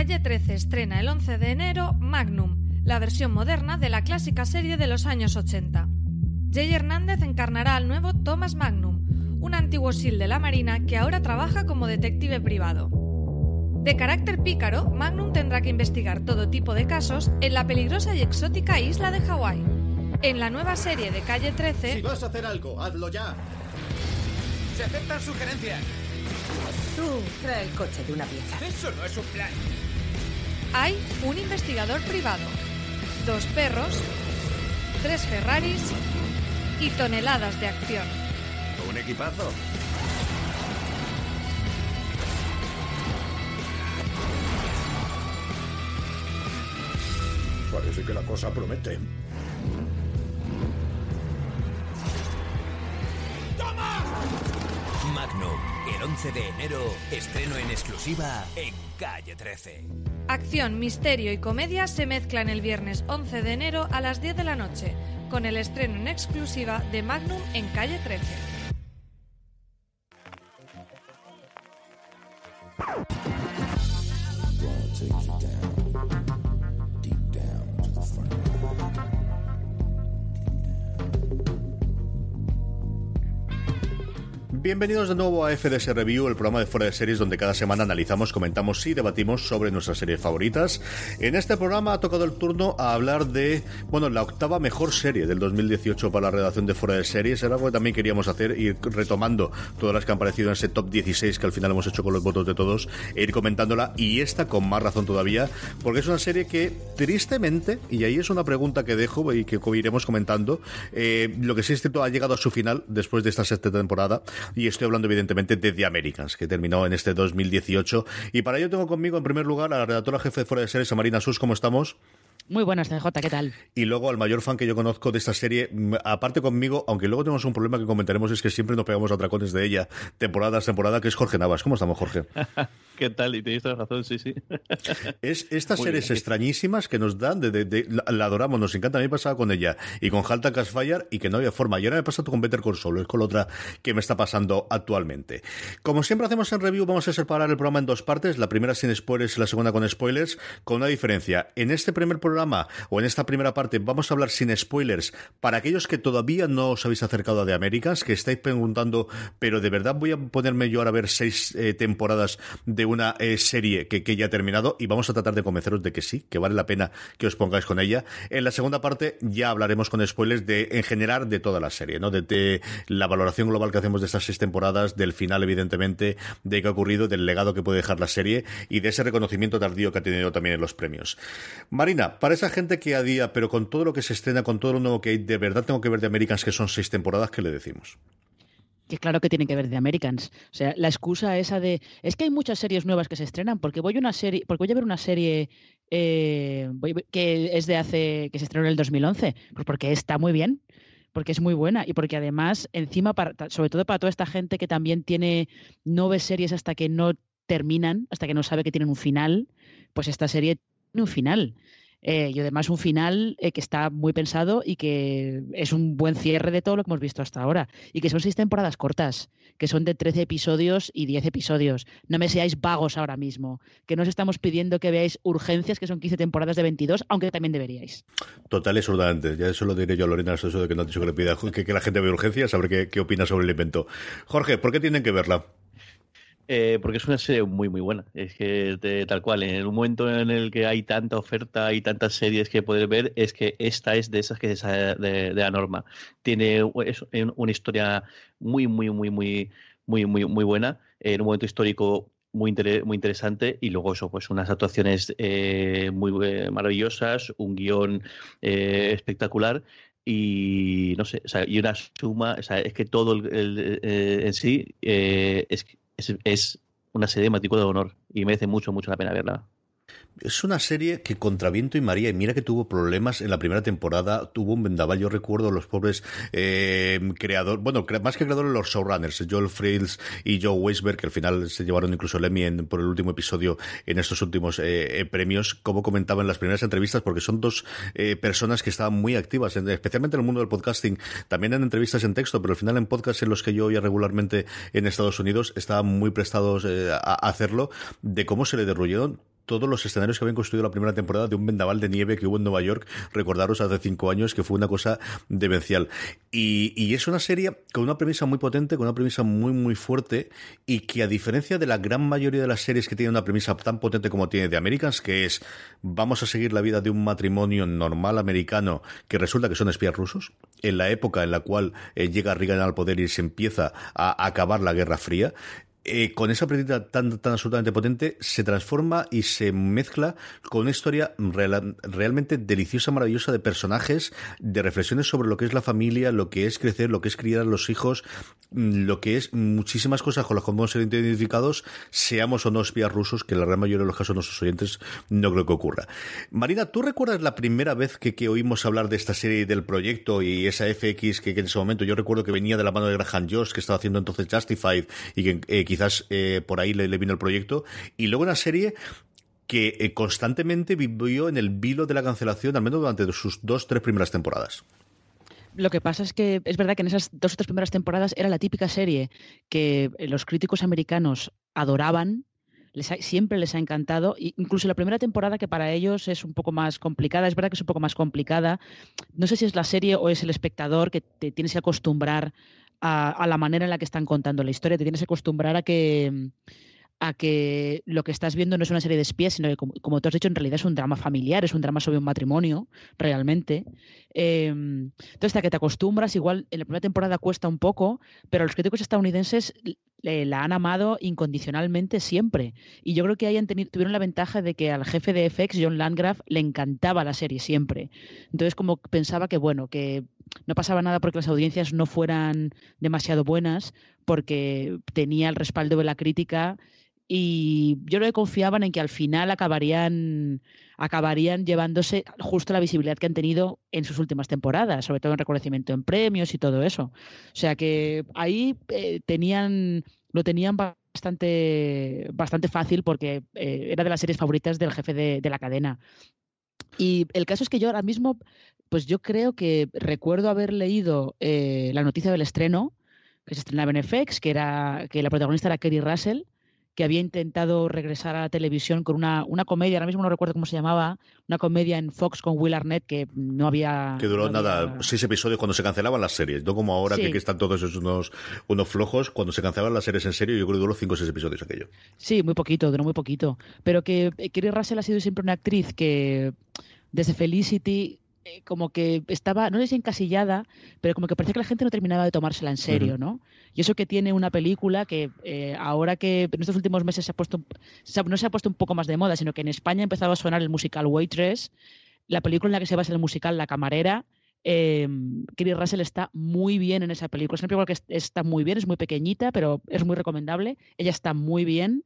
Calle 13 estrena el 11 de enero Magnum, la versión moderna de la clásica serie de los años 80. Jay Hernández encarnará al nuevo Thomas Magnum, un antiguo SEAL de la Marina que ahora trabaja como detective privado. De carácter pícaro, Magnum tendrá que investigar todo tipo de casos en la peligrosa y exótica isla de Hawái. En la nueva serie de Calle 13... Si vas a hacer algo, hazlo ya. Se aceptan sugerencias. Tú trae el coche de una pieza. Eso no es un plan. Hay un investigador privado, dos perros, tres Ferraris y toneladas de acción. Un equipazo. Parece que la cosa promete. Magnum, el 11 de enero, estreno en exclusiva en Calle 13. Acción, misterio y comedia se mezclan el viernes 11 de enero a las 10 de la noche, con el estreno en exclusiva de Magnum en Calle 13. Bienvenidos de nuevo a FDS Review, el programa de fuera de series donde cada semana analizamos, comentamos y debatimos sobre nuestras series favoritas. En este programa ha tocado el turno a hablar de, bueno, la octava mejor serie del 2018 para la redacción de fuera de series. Era algo que también queríamos hacer, ir retomando todas las que han aparecido en ese top 16 que al final hemos hecho con los votos de todos, e ir comentándola y esta con más razón todavía, porque es una serie que tristemente, y ahí es una pregunta que dejo y que iremos comentando, eh, lo que sí es cierto ha llegado a su final después de esta sexta temporada y estoy hablando evidentemente de The Americans, que terminó en este 2018. Y para ello tengo conmigo en primer lugar a la redactora jefe de Fuera de Series, a Marina Sus, ¿cómo estamos? Muy buenas, CJ, ¿qué tal? Y luego al mayor fan que yo conozco de esta serie, aparte conmigo, aunque luego tenemos un problema que comentaremos, es que siempre nos pegamos a atracones de ella, temporada tras temporada, que es Jorge Navas. ¿Cómo estamos, Jorge? ¿Qué tal? Y tenéis toda razón, sí, sí. Es estas series extrañísimas que nos dan, de, la, adoramos, nos encanta. A mí me pasaba con ella y con Halta Casfire y que no había forma. Y ahora me pasa con Better Call Saul, es con la otra que me está pasando actualmente. Como siempre hacemos en review, vamos a separar el programa en dos partes. La primera sin spoilers y la segunda con spoilers, con una diferencia. En este primer programa, o en esta primera parte, vamos a hablar sin spoilers para aquellos que todavía no os habéis acercado a The Americans, que estáis preguntando, pero de verdad voy a ponerme yo ahora a ver seis eh, temporadas de una eh, serie que, que, ya ha terminado y vamos a tratar de convenceros de que sí, que vale la pena que os pongáis con ella. En la segunda parte ya hablaremos con spoilers de, en general, de toda la serie, ¿no? De, la valoración global que hacemos de estas seis temporadas, del final, evidentemente, de qué ha ocurrido, del legado que puede dejar la serie y de ese reconocimiento tardío que ha tenido también en los premios. Marina, para esa gente que a día, pero con todo lo que se estrena, con todo lo nuevo que hay, de verdad tengo que ver de Americans, que son seis temporadas, ¿qué le decimos? que claro que tienen que ver de Americans. O sea, la excusa esa de es que hay muchas series nuevas que se estrenan porque voy a una serie, porque voy a ver una serie eh, que es de hace que se estrenó en el 2011, pues porque está muy bien, porque es muy buena y porque además encima para, sobre todo para toda esta gente que también tiene no ve series hasta que no terminan, hasta que no sabe que tienen un final, pues esta serie tiene un final. Eh, y además un final eh, que está muy pensado y que es un buen cierre de todo lo que hemos visto hasta ahora. Y que son seis temporadas cortas, que son de 13 episodios y 10 episodios. No me seáis vagos ahora mismo, que no os estamos pidiendo que veáis urgencias, que son 15 temporadas de 22, aunque también deberíais. Total y antes. Ya eso lo diré yo a Lorena, eso de que no ha dicho que le pida que, la gente vea urgencias, a ver qué, qué opina sobre el invento. Jorge, ¿por qué tienen que verla? Eh, porque es una serie muy, muy buena. Es que tal cual, en un momento en el que hay tanta oferta y tantas series que poder ver, es que esta es de esas que es de, de la norma. Tiene una historia muy, muy, muy, muy, muy, muy, muy buena, en un momento histórico muy, muy interesante y luego eso, pues unas actuaciones eh, muy eh, maravillosas, un guion espectacular y no sé, y una suma, es que todo el, en sí es, es, una serie de matrícula de honor y merece mucho, mucho la pena verla. Es una serie que contra viento y María, y mira que tuvo problemas en la primera temporada, tuvo un vendaval, yo recuerdo los pobres eh, creadores, bueno, más que creadores los showrunners, Joel Frills y Joe Weisberg, que al final se llevaron incluso el Emmy por el último episodio en estos últimos eh, eh, premios, como comentaba en las primeras entrevistas, porque son dos personas que estaban muy activas, especialmente en el mundo del podcasting, también en entrevistas en texto, pero al final en podcasts en los que yo oía regularmente en Estados Unidos, estaban muy prestados a hacerlo, de cómo se le derruyeron todos los escenarios que habían construido la primera temporada de un vendaval de nieve que hubo en Nueva York, recordaros hace cinco años, que fue una cosa demencial. Y, es una serie con una premisa muy potente, con una premisa muy, muy fuerte, y que a diferencia de la gran mayoría de las series que tienen una premisa tan potente como tiene The Americans, que es vamos a seguir la vida de un matrimonio normal americano que resulta que son espías rusos, en la época en la cual eh, llega Reagan al poder y se empieza a acabar la Guerra Fría, eh, con esa película tan, tan absolutamente potente, se transforma y se mezcla con una historia realmente deliciosa, maravillosa de personajes, de reflexiones sobre lo que es la familia, lo que es crecer, lo que es criar a los hijos, mm, lo que es muchísimas cosas con las que podemos ser identificados, seamos o no espías rusos, que la gran mayoría de los casos nuestros oyentes no creo que ocurra. Marina, ¿tú recuerdas la primera vez que, oímos hablar de esta serie del proyecto y esa FX que, en ese momento yo recuerdo que venía de la mano de Graham Josh, que estaba haciendo entonces Justified y que eh, quizás eh, por ahí le, vino el proyecto. Y luego una serie que eh, constantemente vivió en el vilo de la cancelación, al menos durante sus dos, tres primeras temporadas. Lo que pasa es que es verdad que en esas dos o tres primeras temporadas era la típica serie que eh, los críticos americanos adoraban, siempre les ha encantado, incluso la primera temporada que para ellos es un poco más complicada, es verdad que es un poco más complicada, no sé si es la serie o es el espectador que te tienes que acostumbrar a, la manera en la que están contando la historia. Te tienes que acostumbrar a que a que lo que estás viendo no es una serie de espías, sino que, como, tú has dicho, en realidad es un drama familiar, es un drama sobre un matrimonio, realmente. Em, entonces, hasta que te acostumbras, igual en la primera temporada cuesta un poco, pero los críticos estadounidenses la han amado incondicionalmente siempre. Y yo creo que hayan tenido, tuvieron la ventaja de que al jefe de FX, John Landgraf, le encantaba la serie siempre. Entonces, como pensaba que, bueno, que no pasaba nada porque las audiencias no fueran demasiado buenas, porque tenía el respaldo de la crítica y yo creo que confiaban en que al final acabarían, acabarían llevándose justo la visibilidad que han tenido en sus últimas temporadas, sobre todo en reconocimiento en premios y todo eso. O sea que ahí eh, tenían, lo tenían bastante, bastante fácil porque eh, era de las series favoritas del jefe de, la cadena. Y el caso es que yo ahora mismo, pues yo creo que recuerdo haber leído eh, la noticia del estreno, que se estrenaba en FX, que era que la protagonista era Kerry Russell, que había intentado regresar a la televisión con una, una comedia, ahora mismo no recuerdo cómo se llamaba, una comedia en Fox con Will Arnett que no había... Que duró nada, seis episodios cuando se cancelaban las series, no como ahora que, están todos esos unos, unos flojos, cuando se cancelaban las series en serio yo creo que duró cinco o seis episodios aquello. Sí, muy poquito, duró muy poquito, pero que Kerry Russell ha sido siempre una actriz que desde Felicity eh, como que estaba, no si encasillada, pero como que parecía que la gente no terminaba de tomársela en serio, ¿no? Y eso que tiene una película que eh, ahora que en estos últimos meses se ha puesto, no se ha puesto un poco más de moda, sino que en España ha empezado a sonar el musical Waitress, la película en la que se basa el musical La Camarera, eh, Russell está muy bien en esa película. Es una película que está muy bien, es muy pequeñita, pero es muy recomendable. Ella está muy bien.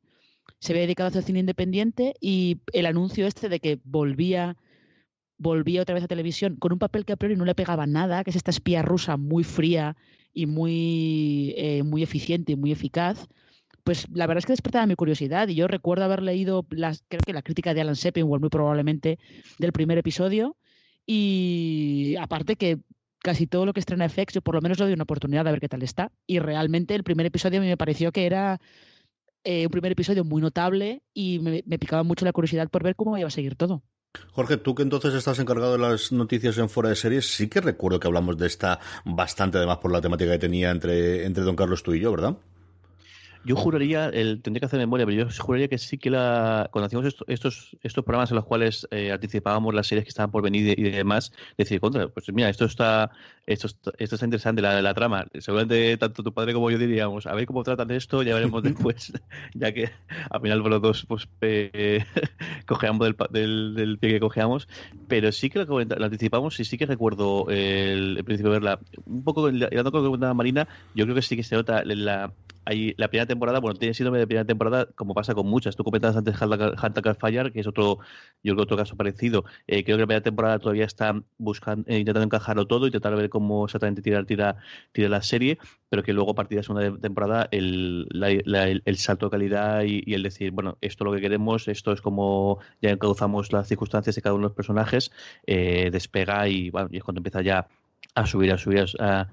Se había dedicado a hacer cine independiente y el anuncio este de que volvía volvía otra vez a televisión con un papel que a priori no le pegaba nada, que es esta espía rusa muy fría y muy, eh, muy eficiente y muy eficaz, pues la verdad es que despertaba mi curiosidad y yo recuerdo haber leído las, creo que la crítica de Alan Sepinwall muy probablemente del primer episodio y aparte que casi todo lo que estrena FX yo por lo menos le doy una oportunidad de ver qué tal está y realmente el primer episodio a mí me pareció que era eh, un primer episodio muy notable y me picaba mucho la curiosidad por ver cómo iba a seguir todo. Jorge, tú que entonces estás encargado de las noticias en fuera de series, sí que recuerdo que hablamos de esta bastante, además por la temática que tenía entre, entre Don Carlos tú y yo, ¿verdad? Yo juraría, el, tendría que hacer memoria, pero yo juraría que sí que la, cuando hacíamos estos, estos programas en los cuales eh, anticipábamos las series que estaban por venir y, demás, decir, contra, pues mira, esto está, esto, esto está interesante, la, la trama. Seguramente tanto tu padre como yo diríamos, a ver cómo tratan esto, ya veremos después, ya que al final los dos pues eh, cojeamos del, del, pie que cojeamos, pero sí que lo, anticipamos y sí que recuerdo el, principio de verla. Un poco, hablando con la Marina, yo creo que sí que se nota la hay la primera temporada, bueno, tiene síndrome de primera temporada, como pasa con muchas. Tú comentabas antes Hunter Fire, que es otro, yo creo otro caso parecido. Eh, creo que la primera temporada todavía está buscando, eh, intentando encajarlo todo, y intentar ver cómo exactamente tirar, tira, tira la serie, pero que luego a partir de la segunda temporada el, el, salto de calidad y, el decir, bueno, esto es lo que queremos, esto es como ya encauzamos las circunstancias de cada uno de los personajes, eh, despega y, bueno, y es cuando empieza ya a subir, a subir, a,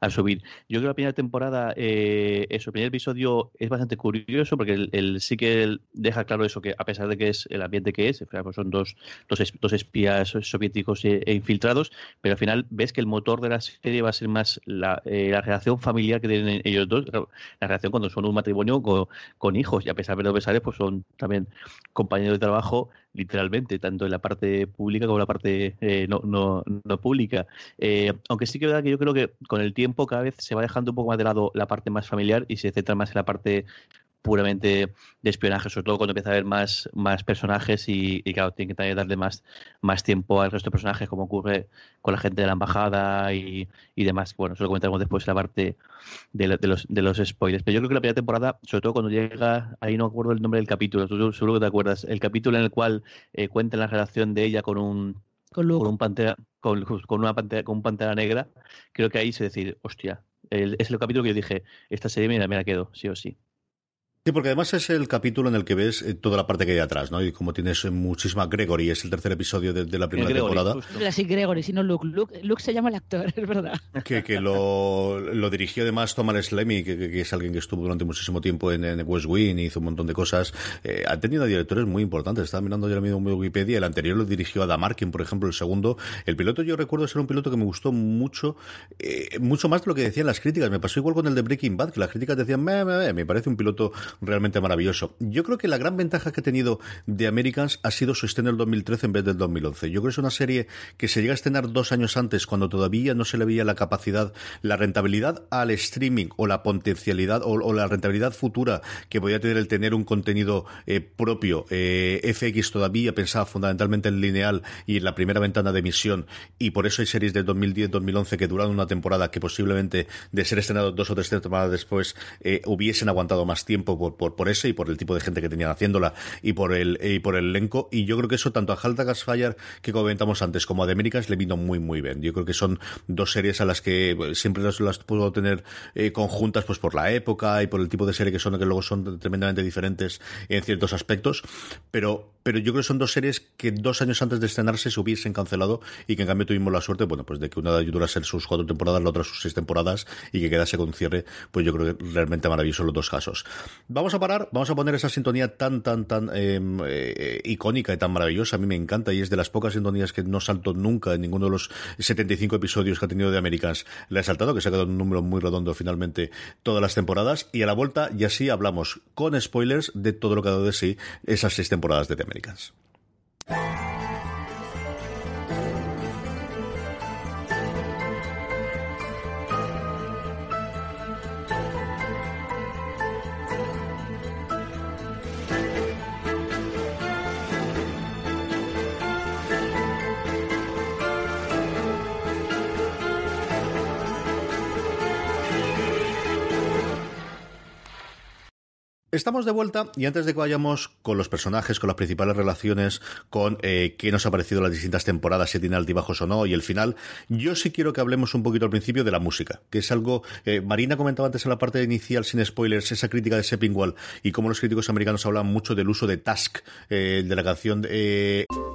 a subir. Yo creo que la primera temporada, eh, eso, el primer episodio es bastante curioso porque el, sí que deja claro eso, que a pesar de que es el ambiente que es, pues son dos, dos, espías soviéticos e, e, infiltrados, pero al final ves que el motor de la serie va a ser más la, eh, relación familiar que tienen ellos dos, la relación cuando son un matrimonio con, hijos, y a pesar de los besares, pues son también compañeros de trabajo literalmente, tanto en la parte pública como en la parte eh, no, no, no, pública. Eh, aunque sí que es verdad que yo creo que con el tiempo cada vez se va dejando un poco más de lado la parte más familiar y se centra más en la parte puramente de espionaje, sobre todo cuando empieza a haber más, más personajes y, claro, tiene que también darle más, más tiempo al resto de personajes, como ocurre con la gente de la embajada y, y demás. Bueno, eso lo comentaremos después en la parte de, los, de los spoilers. Pero yo creo que la primera temporada, sobre todo cuando llega, ahí no acuerdo el nombre del capítulo, tú seguro que te acuerdas, el capítulo en el cual eh, cuentan la relación de ella con un con, un pantera, con, con, una pantera, con un pantera negra, creo que ahí se decir, hostia, es el capítulo que yo dije, esta serie me me la quedo, sí o sí. Sí, porque además es el capítulo en el que ves eh, toda la parte que hay atrás, ¿no? Y como tienes eh, muchísima Gregory, es el tercer episodio de, la primera temporada. Sí, Gregory, sino Luke. Luke. se llama el actor, es verdad. Que, que lo, lo, dirigió además Thomas Slemmy, que, que, es alguien que estuvo durante muchísimo tiempo en, en West Wing y hizo un montón de cosas. Eh, ha tenido directores muy importantes. Estaba mirando yo mismo en Wikipedia. El anterior lo dirigió Adam Arkin, por ejemplo, el segundo. El piloto yo recuerdo ser un piloto que me gustó mucho, mucho más de lo que decían las críticas. Me pasó igual con el de Breaking Bad, que las críticas decían, me, me, me parece un piloto realmente maravilloso. Yo creo que la gran ventaja que ha tenido de Americans ha sido su estreno en el 2013 en vez del 2011. Yo creo que es una serie que se llega a estrenar dos años antes, cuando todavía no se le veía la capacidad, la rentabilidad al streaming o la potencialidad o, la rentabilidad futura que podía tener el tener un contenido eh, propio. Eh, FX todavía pensaba fundamentalmente en lineal y en la primera ventana de emisión, y por eso hay series de 2010-2011 que duraron una temporada que posiblemente de ser estrenado dos o tres temporadas después eh, hubiesen aguantado más tiempo por, por, ese y por el tipo de gente que tenían haciéndola y por el y por el elenco. Y yo creo que eso tanto a Halta Gasfire que comentamos antes como a The Americans le vino muy muy bien. Yo creo que son dos series a las que pues, siempre las, las puedo tener eh, conjuntas pues por la época y por el tipo de serie que son que luego son tremendamente diferentes en ciertos aspectos. Pero pero yo creo que son dos series que dos años antes de estrenarse se hubiesen cancelado y que en cambio tuvimos la suerte, bueno, pues de que una ser sus cuatro temporadas, la otra sus seis temporadas y que quedase con cierre, pues yo creo que realmente maravilloso los dos casos. Vamos a parar, vamos a poner esa sintonía tan, tan, tan em, eh, icónica y tan maravillosa, a mí me encanta y es de las pocas sintonías que no salto nunca en ninguno de los 75 episodios que ha tenido de Americans. Le he saltado, que se ha quedado un número muy redondo finalmente todas las temporadas y a la vuelta ya sí hablamos con spoilers de todo lo que ha dado de sí esas seis temporadas de The Americans. Estamos de vuelta y antes de que vayamos con los personajes, con las principales relaciones, con eh, qué nos ha parecido las distintas temporadas, si tiene altibajos o no, y el final, yo sí quiero que hablemos un poquito al principio de la música, que es algo, eh, Marina comentaba antes en la parte inicial, sin spoilers, esa crítica de Seppingwall y cómo los críticos americanos hablan mucho del uso de Task, eh, de la canción de...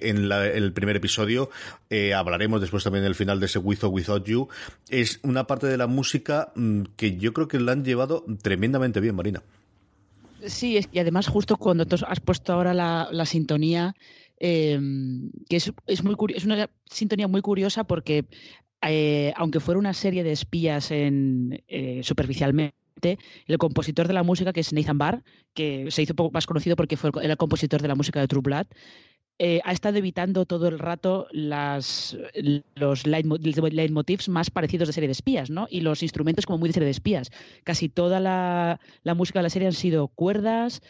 En el primer episodio eh, hablaremos después también del final de ese With or Without You. Es una parte de la música mm, que yo creo que la han llevado tremendamente bien, Marina. Sí, y además justo cuando has puesto ahora la, sintonía, em, que es, es, muy es una sintonía muy curiosa porque eh, aunque fuera una serie de espías en, eh, superficialmente, el compositor de la música, que es Nathan Barr, que se hizo poco más conocido porque fue el compositor de la música de True Blood, eh, ha estado evitando todo el rato las, los leitmotivs más parecidos de serie de espías, ¿no? Y los instrumentos como muy de serie de espías. Casi toda la, música de la serie han sido cuerdas,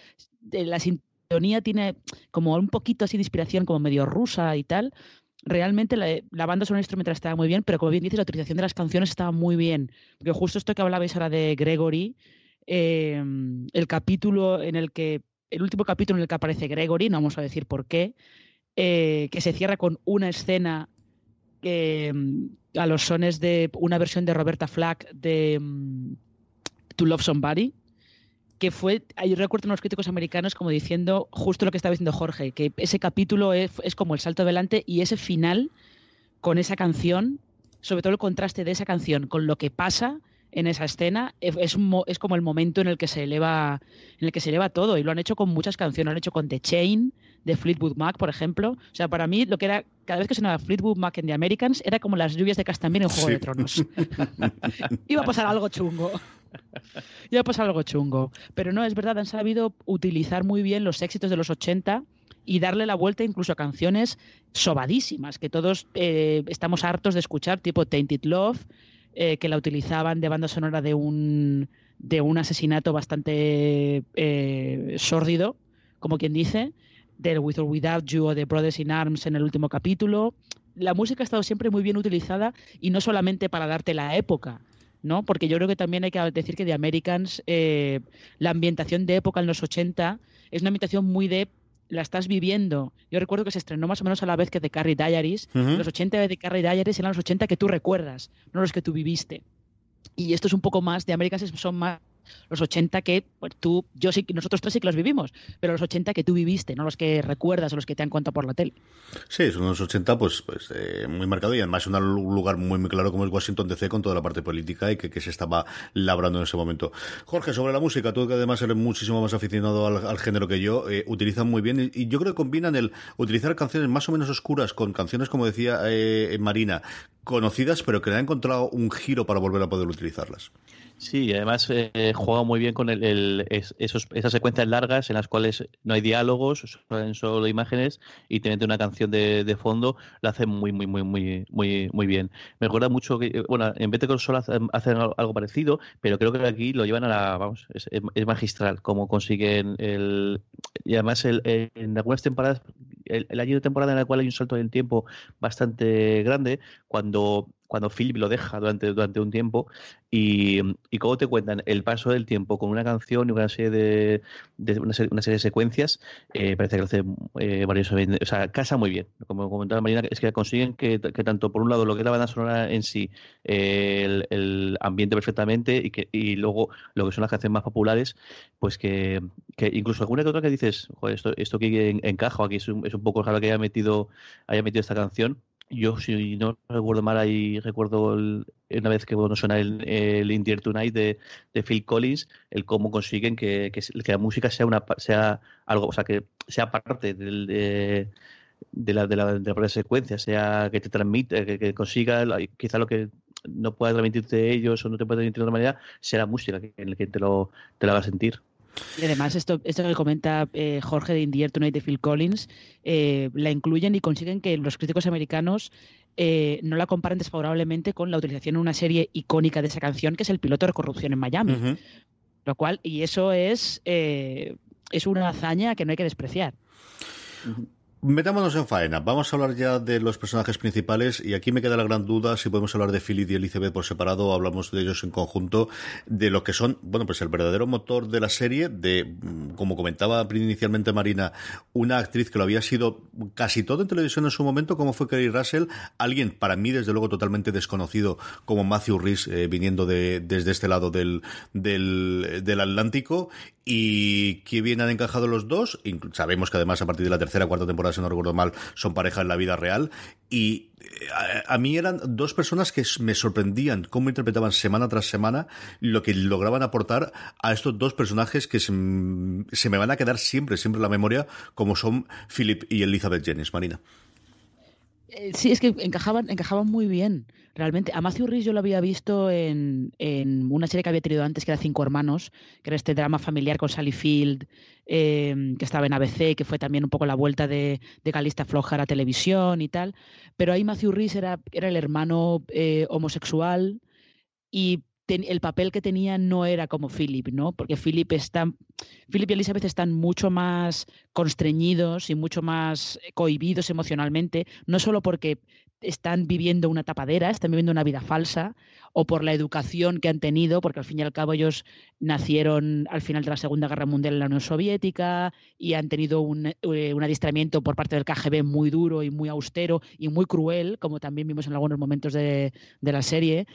la sintonía tiene como un poquito así de inspiración como medio rusa y tal. Realmente la, banda sonora instrumental estaba muy bien, pero como bien dices, la utilización de las canciones estaba muy bien. Porque justo esto que hablabais ahora de Gregory, eh, el capítulo en el que el último capítulo en el que aparece Gregory, no vamos a decir por qué, eh, que se cierra con una escena mm, a los sones de una versión de Roberta Flack de mm, To Love Somebody, que fue, yo recuerdo unos críticos americanos como diciendo justo lo que estaba diciendo Jorge, que ese capítulo es, es como el salto adelante y ese final con esa canción, sobre todo el contraste de esa canción con lo que pasa en esa escena es, es, como el momento en el que se eleva en el que se eleva todo y lo han hecho con muchas canciones lo han hecho con The Chain de Fleetwood Mac por ejemplo. O sea para mí lo que era cada vez que sonaba Fleetwood Mac en The Americans era como las lluvias de Castamir en Juego de Tronos. Iba a pasar algo chungo. Iba a pasar algo chungo. Pero no es verdad han sabido utilizar muy bien los éxitos de los 80 y darle la vuelta incluso a canciones sobadísimas que todos eh, estamos hartos de escuchar tipo Tainted Love eh, que la utilizaban de banda sonora de un, de un asesinato bastante eh, sórdido, como quien dice, del With or Without You o de Brothers in Arms en el último capítulo. La música ha estado siempre muy bien utilizada y no solamente para darte la época, ¿no? Porque yo creo que también hay que decir que de Americans, eh, la ambientación de época en los 80 es una ambientación muy de la estás viviendo. Yo recuerdo que se estrenó más o menos a la vez que The Carrie Diaries. Los 80 de The Carrie Diaries eran los 80 que tú recuerdas, no los que tú viviste. Y esto es un poco más, de Americans son más los 80 que pues, tú, yo sí, nosotros tres sí que los vivimos, pero los 80 que tú viviste, no los que recuerdas o los que te han contado por la tele. Sí, son los 80 pues, pues eh, muy marcado y además un lugar muy, muy claro como es Washington DC con toda la parte política y que, que, se estaba labrando en ese momento. Jorge, sobre la música, tú que además eres muchísimo más aficionado al, género que yo, eh, utilizan muy bien y, yo creo que combinan el utilizar canciones más o menos oscuras con canciones, como decía eh, Marina, conocidas, pero que le han encontrado un giro para volver a poder utilizarlas. Sí, además eh, juega muy bien con el, esos, esas secuencias largas en las cuales no hay diálogos, son solo imágenes y teniendo una canción de, de, fondo, lo hace muy, muy, muy, muy, muy, muy bien. Me recuerda mucho que, bueno, en vez de Console hacen, algo parecido, pero creo que aquí lo llevan a la, vamos, es, magistral cómo consiguen el, y además el, en algunas temporadas, el, año de temporada en el cual hay un salto del tiempo bastante grande, cuando cuando Philip lo deja durante, durante un tiempo y, y cómo te cuentan el paso del tiempo con una canción y una serie de, una, serie, de secuencias, eh, parece que lo hace eh, o sea, casa muy bien. Como comentaba Marina, es que consiguen que, tanto por un lado lo que es la banda sonora en sí, eh, el, ambiente perfectamente y que y luego lo que son las canciones más populares, pues que, que incluso alguna que otra que dices, joder, esto, esto que encaja aquí es un, es un poco raro que haya metido, haya metido esta canción yo, si no recuerdo mal, ahí recuerdo una vez que bueno, suena el, el In Tonight de, de, Phil Collins, el cómo consiguen que, que, la música sea una sea algo, o sea, que sea parte del, de, de, la, de, la, de la propia secuencia, sea que te transmite, que, que consiga quizá lo que no pueda transmitirte ellos o no te pueda transmitir de otra manera, sea la música en la que te lo, te la va a sentir. Y además, esto, esto que comenta eh, Jorge de Indier Tonight de Phil Collins, eh, la incluyen y consiguen que los críticos americanos eh, no la comparen desfavorablemente con la utilización en una serie icónica de esa canción, que es el piloto de corrupción en Miami. Lo cual, y eso es, es una hazaña que no hay que despreciar. Metámonos en faena. Vamos a hablar ya de los personajes principales y aquí me queda la gran duda si podemos hablar de Philip y Elizabeth por separado o hablamos de ellos en conjunto, de lo que son, bueno, pues el verdadero motor de la serie, de, mm, como comentaba inicialmente Marina, una actriz que lo había sido casi todo en televisión en su momento, como fue Kerry Russell, alguien para mí desde luego totalmente desconocido como Matthew Rhys, eh, viniendo de, desde este lado del, del, del Atlántico y que bien han encajado los dos. Sabemos que además a partir de la tercera cuarta temporada, si no recuerdo mal, son pareja en la vida real. Y eh, a, mí eran dos personas que me sorprendían cómo interpretaban semana tras semana lo que lograban aportar a estos dos personajes que se, me van a quedar siempre, siempre en la memoria, como son Philip y Elizabeth Jennings, Marina. Eh, sí, es que encajaban, encajaban muy bien, realmente. A Matthew Rhys yo lo había visto en, una serie que había tenido antes, que era Cinco Hermanos, que era este drama familiar con Sally Field, em, que estaba en ABC, que fue también un poco la vuelta de, de Calista Floja a la televisión y tal. Pero ahí Matthew Rhys era, era el hermano eh, homosexual y el papel que tenía no era como Philip, ¿no? Porque Philip está, Philip y Elizabeth están mucho más constreñidos y mucho más cohibidos emocionalmente, no solo porque están viviendo una tapadera, están viviendo una vida falsa, o por la educación que han tenido, porque al fin y al cabo ellos nacieron al final de la Segunda Guerra Mundial en la Unión Soviética y han tenido un, eh, un adiestramiento por parte del KGB muy duro y muy austero y muy cruel, como también vimos en algunos momentos de, de la serie.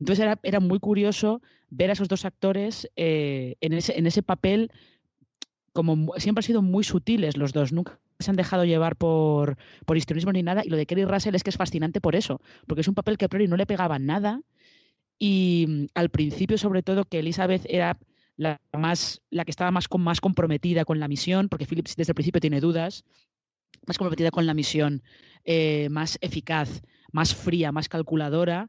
Entonces era, era muy curioso ver a esos dos actores eh, en, ese, en ese papel, como siempre han sido muy sutiles los dos, nunca se han dejado llevar por, por ni nada. Y lo de Kerry Russell es que es fascinante por eso, porque es un papel que a priori no le pegaba nada. Y mm, al principio, sobre todo, que Elizabeth era la más la que estaba más, más comprometida con la misión, porque Phillips desde el principio tiene dudas, más comprometida con la misión, eh, más eficaz, más fría, más calculadora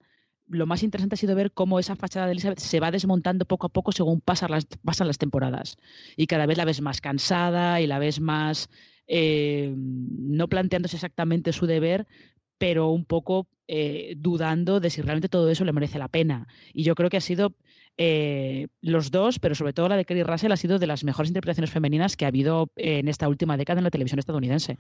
lo más interesante ha sido ver cómo esa fachada de Elizabeth se va desmontando poco a poco según pasan las, pasan las temporadas. Y cada vez la ves más cansada y la ves más, eh, no planteándose exactamente su deber, pero un poco eh, dudando de si realmente todo eso le merece la pena. Y yo creo que ha sido eh, los dos, pero sobre todo la de Kerry Russell, ha sido de las mejores interpretaciones femeninas que ha habido en esta última década en la televisión estadounidense.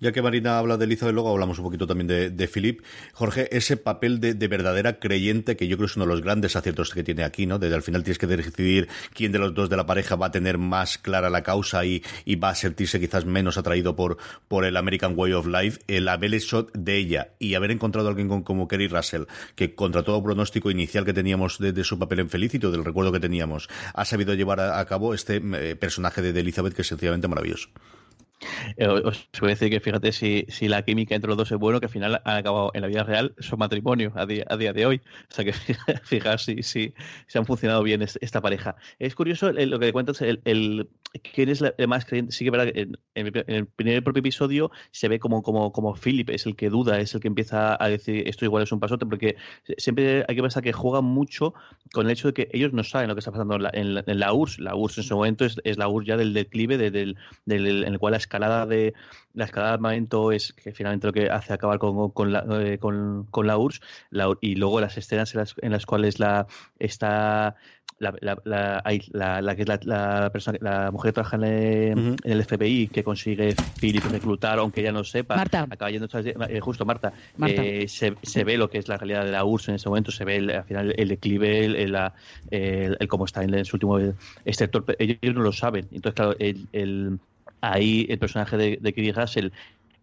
Ya que Marina habla de Elizabeth, luego hablamos un poquito también de, Philip. Jorge, ese papel de, verdadera creyente, que yo creo es uno de los grandes aciertos que tiene aquí, ¿no? Desde al final tienes que decidir quién de los dos de la pareja va a tener más clara la causa y, va a sentirse quizás menos atraído por, por el American Way of Life. El haber hecho de ella y haber encontrado a alguien como Kerry Russell, que contra todo pronóstico inicial que teníamos de, su papel en Felicito, del recuerdo que teníamos, ha sabido llevar a, cabo este eh, personaje de Elizabeth que es sencillamente maravilloso. Eh, os voy a decir que fíjate si, si, la química entre los dos es bueno, que al final han acabado en la vida real su matrimonio a día, a día de hoy. O sea que fijar si, si, si han funcionado bien esta pareja. Es curioso lo que cuentas, el, el, quién es el más creyente. Sí que verdad, en, en, el primer propio episodio se ve como, como, como Philip es el que duda, es el que empieza a decir esto igual es un pasote, porque siempre hay que pensar que juegan mucho con el hecho de que ellos no saben lo que está pasando en la, en la, URSS. La URSS en su momento es, es la URSS ya del declive, del, del, en el cual las escalada de la escalada de armamento es que finalmente lo que hace acabar con, con, la, eh, con, con la URSS y luego las escenas en las, en las cuales la está la, la, la, la, que es la, persona, la mujer que trabaja en, el FBI que consigue Philip reclutar, aunque ella no sepa, Marta. acaba yendo eh, justo Marta, Eh, se, se, ve lo que es la realidad de la URSS en ese momento, se ve al final el declive, el, el, el, cómo está en, su último exceptor, ellos no lo saben, entonces claro, el ahí el personaje de, de Kiri Russell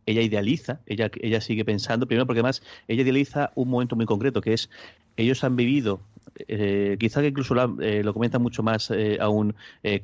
ella idealiza, ella, ella sigue pensando, primero porque además ella idealiza un momento muy concreto, que es, ellos han vivido, eh, quizá que incluso eh, lo comenta mucho más eh, aún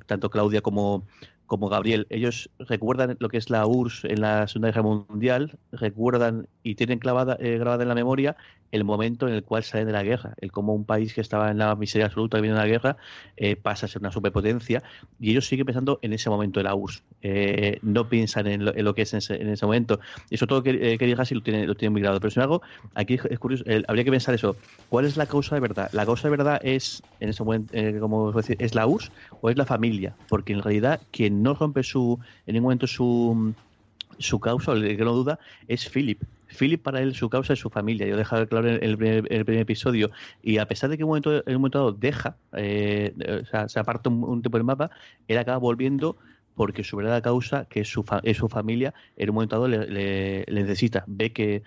tanto Claudia como, como Gabriel, ellos recuerdan lo que es la URSS en la Segunda Guerra Mundial, recuerdan y tienen clavada, grabada en la memoria el momento en el cual salen de la guerra, el cómo un país que estaba en la miseria absoluta viviendo la guerra eh, pasa a ser una superpotencia y ellos siguen pensando en ese momento de la URSS, eh, no piensan en lo, que es en ese, momento. Y eso todo que, eh, que digas lo tiene, lo tiene muy. Pero sin embargo, aquí es curioso, habría que pensar eso. ¿Cuál es la causa de verdad? ¿La causa de verdad es, en ese momento, como decir, es la URSS o es la familia? Porque en realidad quien no rompe su, en ningún momento su su causa, el que no duda, es Philip. Philip para él su causa es su familia. Yo he dejado claro en el, primer, episodio. Y a pesar de que en un momento, en un momento dado deja, eh, o sea, se aparta un, tiempo del mapa, él acaba volviendo porque su verdadera causa, que es su, es su familia, en un momento dado le necesita. Ve que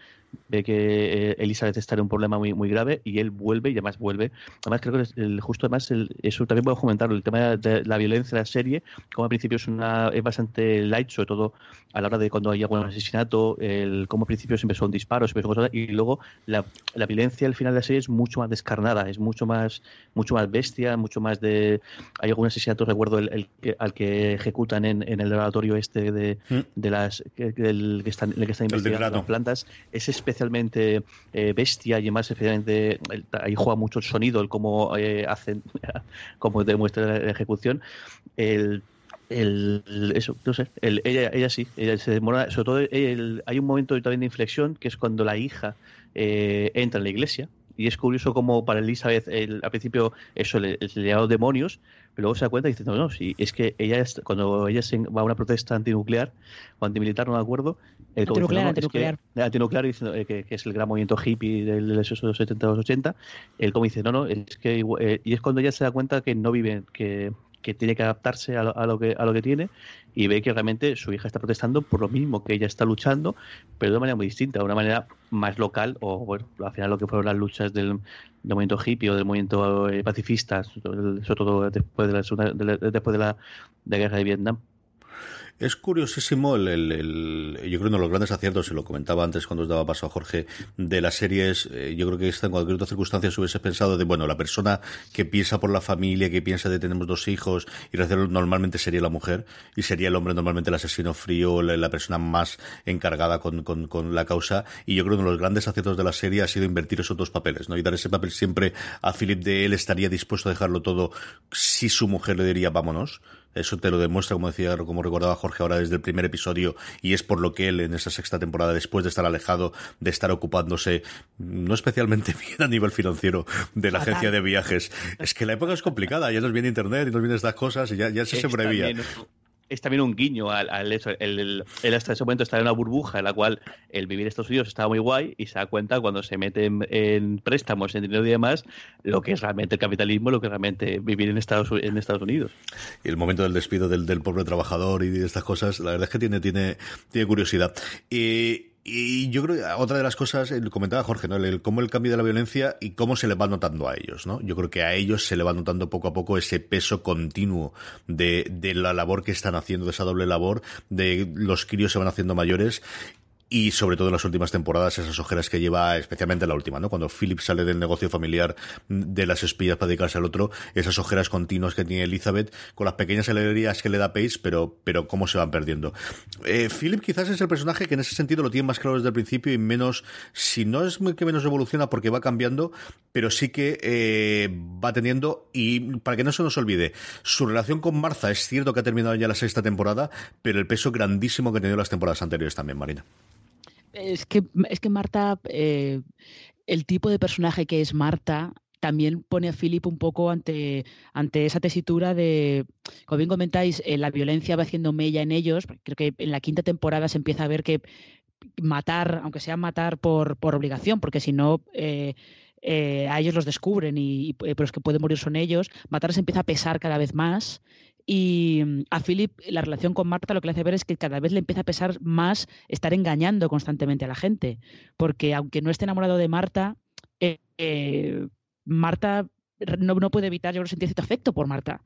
ve que eh, Elizabeth está en un problema muy, muy grave y él vuelve y además vuelve. Además, creo que el, justo además eso también puedo comentarlo, el tema de la violencia de la serie, como al principio es, una, es bastante light, sobre todo a la hora de cuando hay algún asesinato, el, como al principio siempre son disparos, siempre son cosas, y luego la, la, violencia al final de la serie es mucho más descarnada, es mucho más, mucho más bestia, mucho más de... Hay algún asesinato, recuerdo, el, al que ejecutan en, en, el laboratorio este de, mm. de las... El, que están, el que está investigando las plantas, es especialmente eh, bestia y más especialmente ahí juega mucho el sonido, el cómo eh, hacen, cómo demuestra la ejecución. El, el, eso, no sé, el, ella, ella sí, ella se demora, sobre todo el, hay un momento también de inflexión que es cuando la hija eh, entra en la iglesia y es curioso como para Elizabeth al principio eso le, le demonios, pero luego se da cuenta y dice, no, no, si es que ella cuando ella se va a una protesta antinuclear o antimilitar, no me acuerdo, el antinuclear, antinuclear. Es que, antinuclear diciendo eh, que, es el gran movimiento hippie de los 70 los 80, él como dice, no, no, es que eh, y es cuando ella se da cuenta que no vive, que que tiene que adaptarse a lo, que, a lo que tiene y ve que realmente su hija está protestando por lo mismo que ella está luchando, pero de una manera muy distinta, de una manera más local, o bueno, al final lo que fueron las luchas del, movimiento hippie o del movimiento eh, pacifista, sobre todo después de la, después de la guerra de Vietnam. Es curiosísimo el, yo creo que uno de los grandes aciertos, se lo comentaba antes cuando os daba paso a Jorge, de las series, eh, yo creo que en cualquier otra circunstancia se hubiese pensado de, bueno, la persona que piensa por la familia, que piensa de tenemos dos hijos, y normalmente sería la mujer, y sería el hombre normalmente el asesino frío, la, persona más encargada con, con, la causa, y yo creo que uno de los grandes aciertos de la serie ha sido invertir esos dos papeles, ¿no? Y dar ese papel siempre a Philip de él estaría dispuesto a dejarlo todo si su mujer le diría vámonos, eso te lo demuestra, como decía, como recordaba Jorge ahora desde el primer episodio, y es por lo que él en esa sexta temporada, después de estar alejado, de estar ocupándose no especialmente bien a nivel financiero de la agencia de viajes, es que la época es complicada, ya nos viene internet y nos vienen estas cosas y ya, ya se sobrevía es también un guiño al, eso. Él, hasta ese momento está en una burbuja en la cual el vivir en Estados Unidos estaba muy guay y se da cuenta cuando se mete en, préstamos, en dinero y demás, lo que es realmente el capitalismo, lo que es realmente vivir en Estados, en Estados Unidos. Y el momento del despido del, del pobre trabajador y de estas cosas, la verdad es que tiene, tiene, tiene curiosidad. Y y yo creo otra de las cosas, comentaba Jorge, ¿no? El, cómo el cambio de la violencia y cómo se le va notando a ellos, ¿no? Yo creo que a ellos se le va notando poco a poco ese peso continuo de, de la labor que están haciendo, de esa doble labor, de los críos se van haciendo mayores y sobre todo en las últimas temporadas esas ojeras que lleva, especialmente la última, ¿no? Cuando Philip sale del negocio familiar de las espías para dedicarse al otro, esas ojeras continuas que tiene Elizabeth, con las pequeñas alegrías que le da Pace, pero, pero cómo se van perdiendo. Eh, Philip quizás es el personaje que en ese sentido lo tiene más claro desde el principio y menos, si no es que menos evoluciona porque va cambiando, pero sí que eh, va teniendo, y para que no se nos olvide, su relación con Martha es cierto que ha terminado ya la sexta temporada, pero el peso grandísimo que ha tenido las temporadas anteriores también, Marina. Es que, es que Marta, eh, el tipo de personaje que es Marta, también pone a Philip un poco ante, ante esa tesitura de, como bien comentáis, eh, la violencia va haciendo mella en ellos. Creo que en la quinta temporada se empieza a ver que matar, aunque sea matar por, por obligación, porque si no, eh, a ellos los descubren y, pero los que pueden morir son ellos, matar se empieza a pesar cada vez más y mm, a Philip la relación con Marta lo que le hace ver es que cada vez le empieza a pesar más estar engañando constantemente a la gente. Porque aunque no esté enamorado de Marta, eh, eh, Marta no, no, puede evitar, yo sentir cierto afecto por Marta.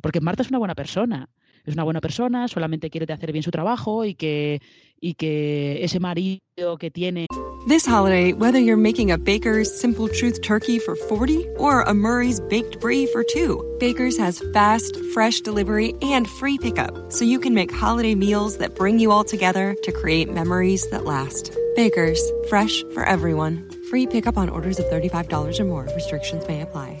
Porque Marta es una buena persona. Es una buena persona, solamente quiere hacer bien su trabajo y que, y que ese marido que tiene. This holiday, whether you're making a Baker's Simple Truth turkey for 40 or a Murray's Baked Brie for 2, Baker's has fast, fresh delivery and free pickup, so you can make holiday meals that bring you all together to create memories that last. Baker's, fresh for everyone. Free pickup on orders of $35 or more. Restrictions may apply.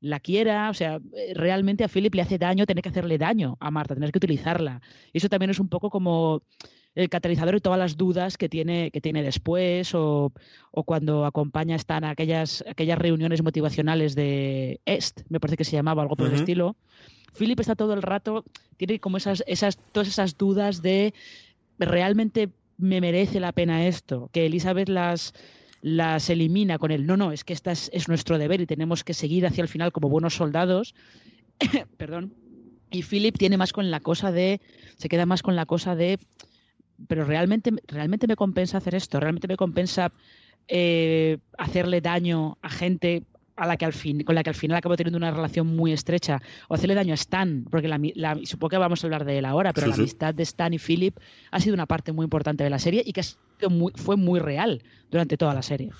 la quiera, o sea, eh, realmente a Philip le hace daño tener que hacerle daño a Marta, tener que utilizarla. Y eso también es un poco como el catalizador de todas las dudas que tiene, que tiene después o, cuando acompaña están aquellas, aquellas reuniones motivacionales de EST, me parece que se llamaba algo por el estilo. Philip está todo el rato, tiene como esas, esas, todas esas dudas de realmente me merece la pena esto, que Elizabeth las las elimina con el no, no, es que esta es, nuestro deber y tenemos que seguir hacia el final como buenos soldados. Perdón. Y Philip tiene más con la cosa de, se queda más con la cosa de, pero realmente, realmente me compensa hacer esto, realmente me compensa eh, hacerle daño a gente a la que al fin, con la que al final acabo teniendo una relación muy estrecha, o hacerle daño a Stan, porque la, supongo que vamos a hablar de él ahora, pero la amistad de Stan y Philip ha sido una parte muy importante de la serie y que fue muy real durante toda la serie.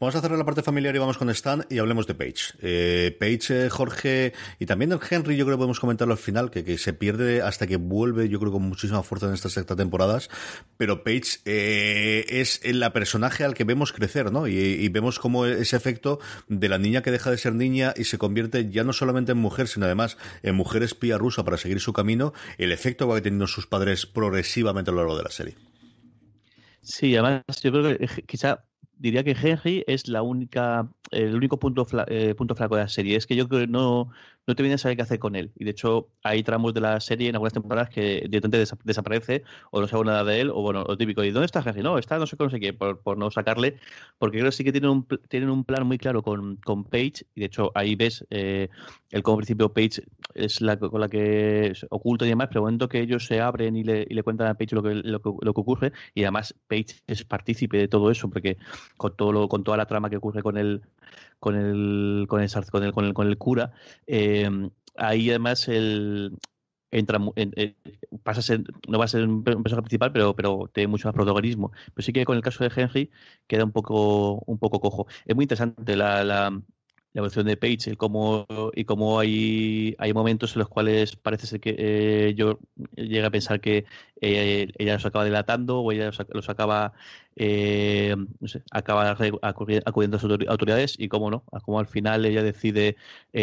Vamos a cerrar la parte familiar y vamos con Stan y hablemos de Paige. Eh, Paige, eh, Jorge y también el Henry, yo creo que podemos comentarlo al final, que, que, se pierde hasta que vuelve, yo creo con muchísima fuerza en estas sexta temporadas, pero Paige eh, es la personaje al que vemos crecer, ¿no? Y, vemos como ese efecto de la niña que deja de ser niña y se convierte ya no solamente en mujer, sino además en mujer espía rusa para seguir su camino, el efecto que va teniendo sus padres progresivamente a lo largo de la serie. Sí, además yo creo que quizá diría que Henry es la única, el único punto, eh, punto flaco de la serie. Es que yo creo que no, no te viene a saber qué hacer con él. Y de hecho, hay tramos de la serie en algunas temporadas que directamente desaparece o no sabe nada de él, o bueno, lo típico, ¿y dónde está Henry? No, está no sé, no sé qué, por, por, no sacarle, porque creo que sí que tienen un, tienen un plan muy claro con, con Paige, y de hecho ahí ves eh, el como principio Paige es la con la que oculta y demás, pero momento que ellos se abren y le, y le cuentan a Paige lo que, lo, que, lo que ocurre, y además Paige es partícipe de todo eso, porque con todo lo, con toda la trama que ocurre con el con el con el, con el, con el, con el cura, eh, ahí además el entra eh, pasa no va a ser un personaje principal, pero, pero tiene mucho más protagonismo. Pero sí que con el caso de Henry queda un poco, un poco cojo. Es muy interesante la, la, la evolución de Page y cómo, y cómo hay, hay momentos en los cuales parece ser que eh, yo llego a pensar que eh, ella los acaba delatando o ella los, acaba eh, no sé, acaba acudiendo a sus autoridades y cómo no, como al final ella decide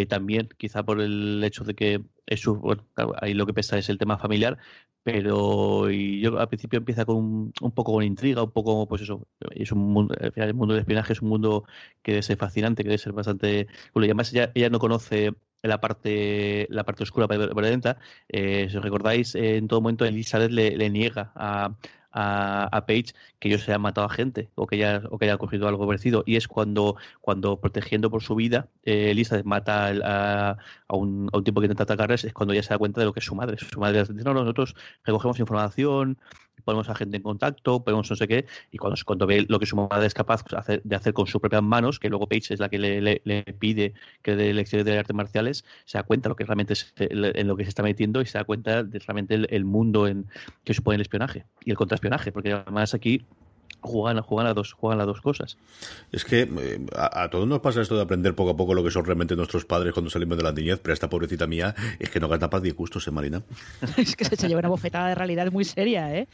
también, quizá por el hecho de que es su, bueno, ahí lo que pesa es el tema familiar, pero y yo al principio empieza con un, poco con intriga, un poco, pues eso, es un mundo, al final el mundo del espionaje es un mundo que debe ser fascinante, que debe ser bastante, bueno, y además ella no conoce la parte la parte oscura para eh, si os recordáis en todo momento Elizabeth le, niega a, a, a, Page que ellos se han matado a gente o que haya, o que haya ocurrido algo parecido. Y es cuando, cuando protegiendo por su vida, eh, Elisa mata a, a, un, a un tipo que intenta atacarles, es cuando ella se da cuenta de lo que es su madre. Su madre dice, no, nosotros recogemos información, ponemos a gente en contacto, ponemos no sé qué, y cuando, ve lo que su madre es capaz de hacer con sus propias manos, que luego Page es la que le, pide que dé lecciones de artes marciales, se da cuenta lo que realmente es, en lo que se está metiendo y se da cuenta de realmente el, mundo en que supone el espionaje y el contraespionaje, porque además aquí juegan, juegan, a dos, juegan las dos cosas. Es que eh, a, todos nos pasa esto de aprender poco a poco lo que son realmente nuestros padres cuando salimos de la niñez, pero esta pobrecita mía es que no gana para disgustos, ¿eh, Marina? es que se lleva una bofetada de realidad muy seria, ¿eh?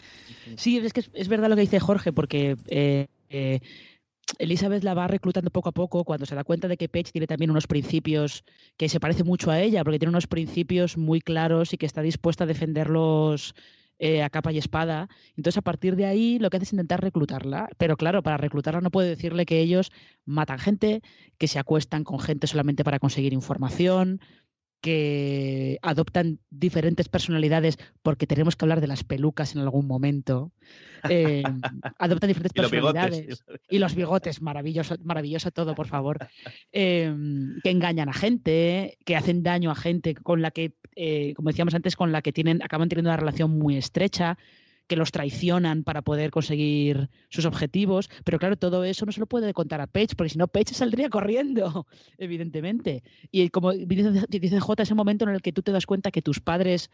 Sí, es que es, verdad lo que dice Jorge, porque eh, eh, Elizabeth la va reclutando poco a poco cuando se da cuenta de que Paige tiene también unos principios que se parece mucho a ella, porque tiene unos principios muy claros y que está dispuesta a defenderlos eh, a capa y espada. Entonces, a partir de ahí, lo que hace es intentar reclutarla. Pero claro, para reclutarla no puede decirle que ellos matan gente, que se acuestan con gente solamente para conseguir información, que adoptan diferentes personalidades, porque tenemos que hablar de las pelucas en algún momento. Eh, adoptan diferentes personalidades. y los bigotes, maravilloso, maravilloso todo, por favor. Eh, que engañan a gente, que hacen daño a gente con la que, eh, como decíamos antes, con la que tienen, acaban teniendo una relación muy estrecha que los traicionan para poder conseguir sus objetivos, pero claro, todo eso no se lo puede contar a Paige, porque si no, Paige saldría corriendo, evidentemente. Y como dice, J, ese momento en el que tú te das cuenta que tus padres,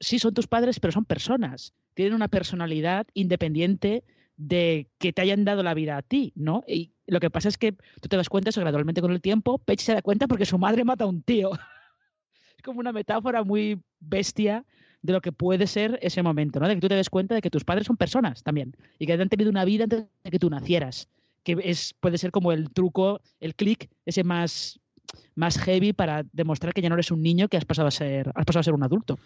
sí son tus padres, pero son personas, tienen una personalidad independiente de que te hayan dado la vida a ti, ¿no? Y lo que pasa es que tú te das cuenta eso gradualmente con el tiempo, Paige se da cuenta porque su madre mata a un tío. es como una metáfora muy bestia de lo que puede ser ese momento, ¿no? De que tú te des cuenta de que tus padres son personas también y que han tenido una vida antes de que tú nacieras, que es puede ser como el truco, el clic ese más más heavy para demostrar que ya no eres un niño que has pasado a ser has pasado a ser un adulto.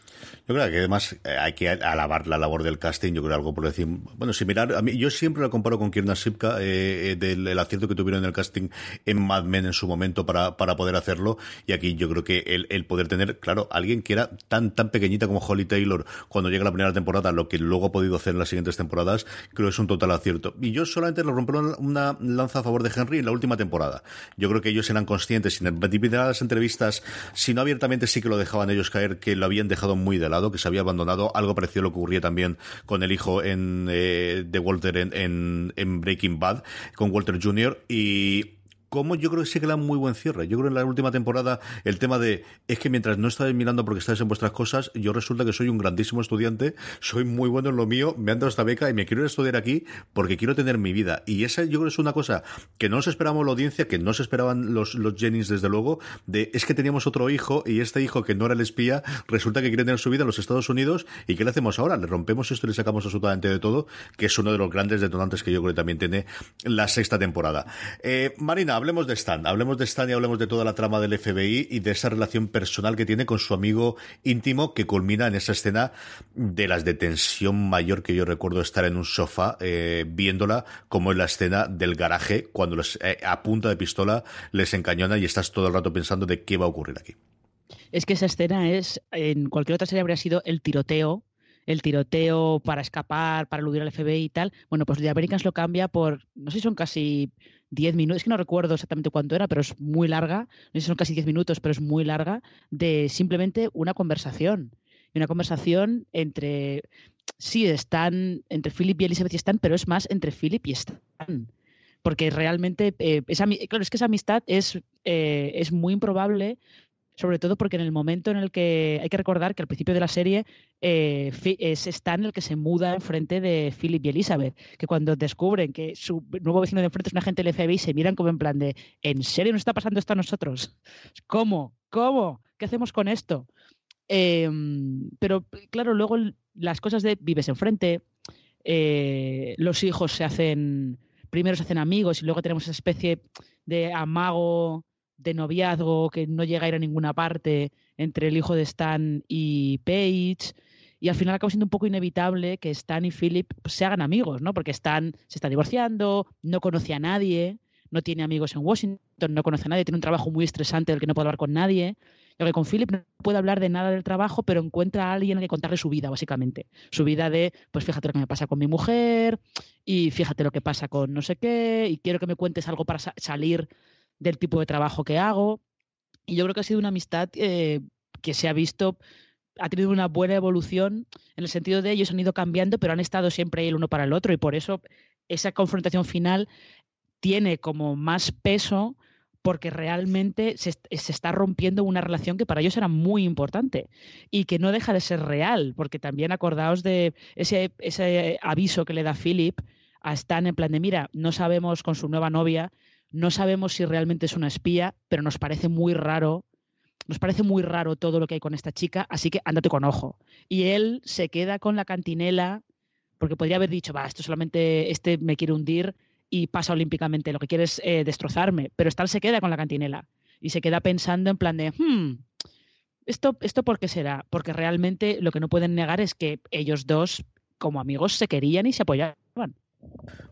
Yo creo que además eh, hay que alabar la labor del casting, yo creo algo por decir, bueno, si mirar, a mí, yo siempre la comparo con Kierna Sipka eh, eh, del acierto que tuvieron en el casting en Mad Men en su momento para, para poder hacerlo y aquí yo creo que el, el poder tener, claro, alguien que era tan tan pequeñita como Holly Taylor cuando llega la primera temporada, lo que luego ha podido hacer en las siguientes temporadas, creo que es un total acierto. Y yo solamente le rompo una lanza a favor de Henry en la última temporada. Yo creo que ellos eran conscientes, sin las entrevistas, si no abiertamente sí que lo dejaban ellos caer, que lo habían dejado muy de lado, que se había abandonado. Algo parecido lo que ocurría también con el hijo en, eh, de Walter en, en Breaking Bad, con Walter Jr. Y como yo creo que sí que le muy buen cierre. Yo creo en la última temporada el tema de es que mientras no estáis mirando porque estáis en vuestras cosas, yo resulta que soy un grandísimo estudiante, soy muy bueno en lo mío, me han dado esta beca y me quiero ir a estudiar aquí porque quiero tener mi vida. Y esa yo creo que es una cosa que no nos esperábamos la audiencia, que no se esperaban los, los Jennings desde luego, de es que teníamos otro hijo y este hijo que no era el espía resulta que quiere tener su vida en los Estados Unidos y ¿qué le hacemos ahora? Le rompemos esto y le sacamos absolutamente de todo, que es uno de los grandes detonantes que yo creo que también tiene la sexta temporada. Eh, Marina, hablemos de Stan. Hablemos de Stan y hablemos de toda la trama del FBI y de esa relación personal que tiene con su amigo íntimo que culmina en esa escena de las de tensión mayor que yo recuerdo estar en un sofá eh, viéndola como en la escena del garaje cuando los, eh, a punta de pistola les encañona y estás todo el rato pensando de qué va a ocurrir aquí. Es que esa escena es, en cualquier otra serie habría sido el tiroteo el tiroteo para escapar, para eludir al FBI y tal. Bueno, pues The Americans lo cambia por, no sé si son casi 10 minutos, es que no recuerdo exactamente cuánto era, pero es muy larga, no sé si son casi 10 minutos, pero es muy larga, de simplemente una conversación. Y una conversación entre, sí, están, entre Philip y Elizabeth y Stan, pero es más entre Philip y Stan. Porque realmente, eh, esa, claro, es que esa amistad es, eh, es muy improbable sobre todo porque en el momento en el que hay que recordar que al principio de la serie eh, es Stan el que se muda enfrente de Philip y Elizabeth, que cuando descubren que su nuevo vecino de enfrente es un agente del FBI se miran como en plan de ¿en serio nos está pasando esto a nosotros? ¿Cómo? ¿Cómo? ¿Qué hacemos con esto? Em, pero claro, luego las cosas de vives enfrente, eh, los hijos se hacen, primero se hacen amigos y luego tenemos esa especie de amago de noviazgo que no llega a ir a ninguna parte entre el hijo de Stan y Paige. Y al final acaba siendo un poco inevitable que Stan y Philip pues, se hagan amigos, ¿no? Porque Stan se está divorciando, no conoce a nadie, no tiene amigos en Washington, no conoce a nadie, tiene un trabajo muy estresante del que no puede hablar con nadie. Y que con Philip no puede hablar de nada del trabajo, pero encuentra a alguien que contarle su vida, básicamente. Su vida de, pues fíjate lo que me pasa con mi mujer, y fíjate lo que pasa con no sé qué, y quiero que me cuentes algo para salir del tipo de trabajo que hago. Y yo creo que ha sido una amistad eh, que se ha visto, ha tenido una buena evolución en el sentido de ellos han ido cambiando, pero han estado siempre el uno para el otro y por eso esa confrontación final tiene como más peso porque realmente se, se, está rompiendo una relación que para ellos era muy importante y que no deja de ser real, porque también acordaos de ese, ese aviso que le da Philip a Stan en plan de, mira, no sabemos con su nueva novia no sabemos si realmente es una espía, pero nos parece muy raro. Nos parece muy raro todo lo que hay con esta chica, así que ándate con ojo. Y él se queda con la cantinela, porque podría haber dicho, va, esto solamente, este me quiere hundir y pasa olímpicamente, lo que quiere es eh, destrozarme. Pero Stan se queda con la cantinela y se queda pensando en plan de, hmm, ¿esto, ¿esto por qué será? Porque realmente lo que no pueden negar es que ellos dos, como amigos, se querían y se apoyaban.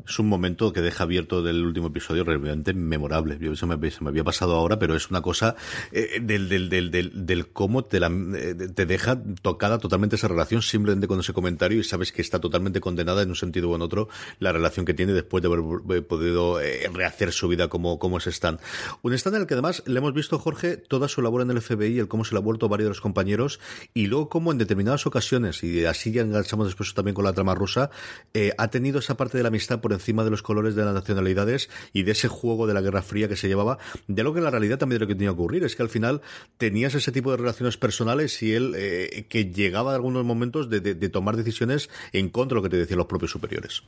Es un momento que deja abierto del último episodio realmente memorable. Yo, eso me, había pasado ahora, pero es una cosa eh, del, del, del, del, cómo te, la, eh, te deja tocada totalmente esa relación simplemente con ese comentario y sabes que está totalmente condenada en un sentido o en otro la relación que tiene después de haber podido eh, rehacer su vida como, como es Stan. Un Stan en el que además le hemos visto, Jorge, toda su labor en el FBI, el cómo se le ha vuelto varios de los compañeros y luego cómo en determinadas ocasiones, y así ya enganchamos después también con la trama rusa, eh, ha tenido esa parte de la amistad por encima de los colores de las nacionalidades y de ese juego de la Guerra Fría que se llevaba, de lo que en la realidad también de lo que tenía que ocurrir, es que al final tenías ese tipo de relaciones personales y él eh, que llegaba en algunos momentos de, tomar decisiones en contra de lo que te decían los propios superiores.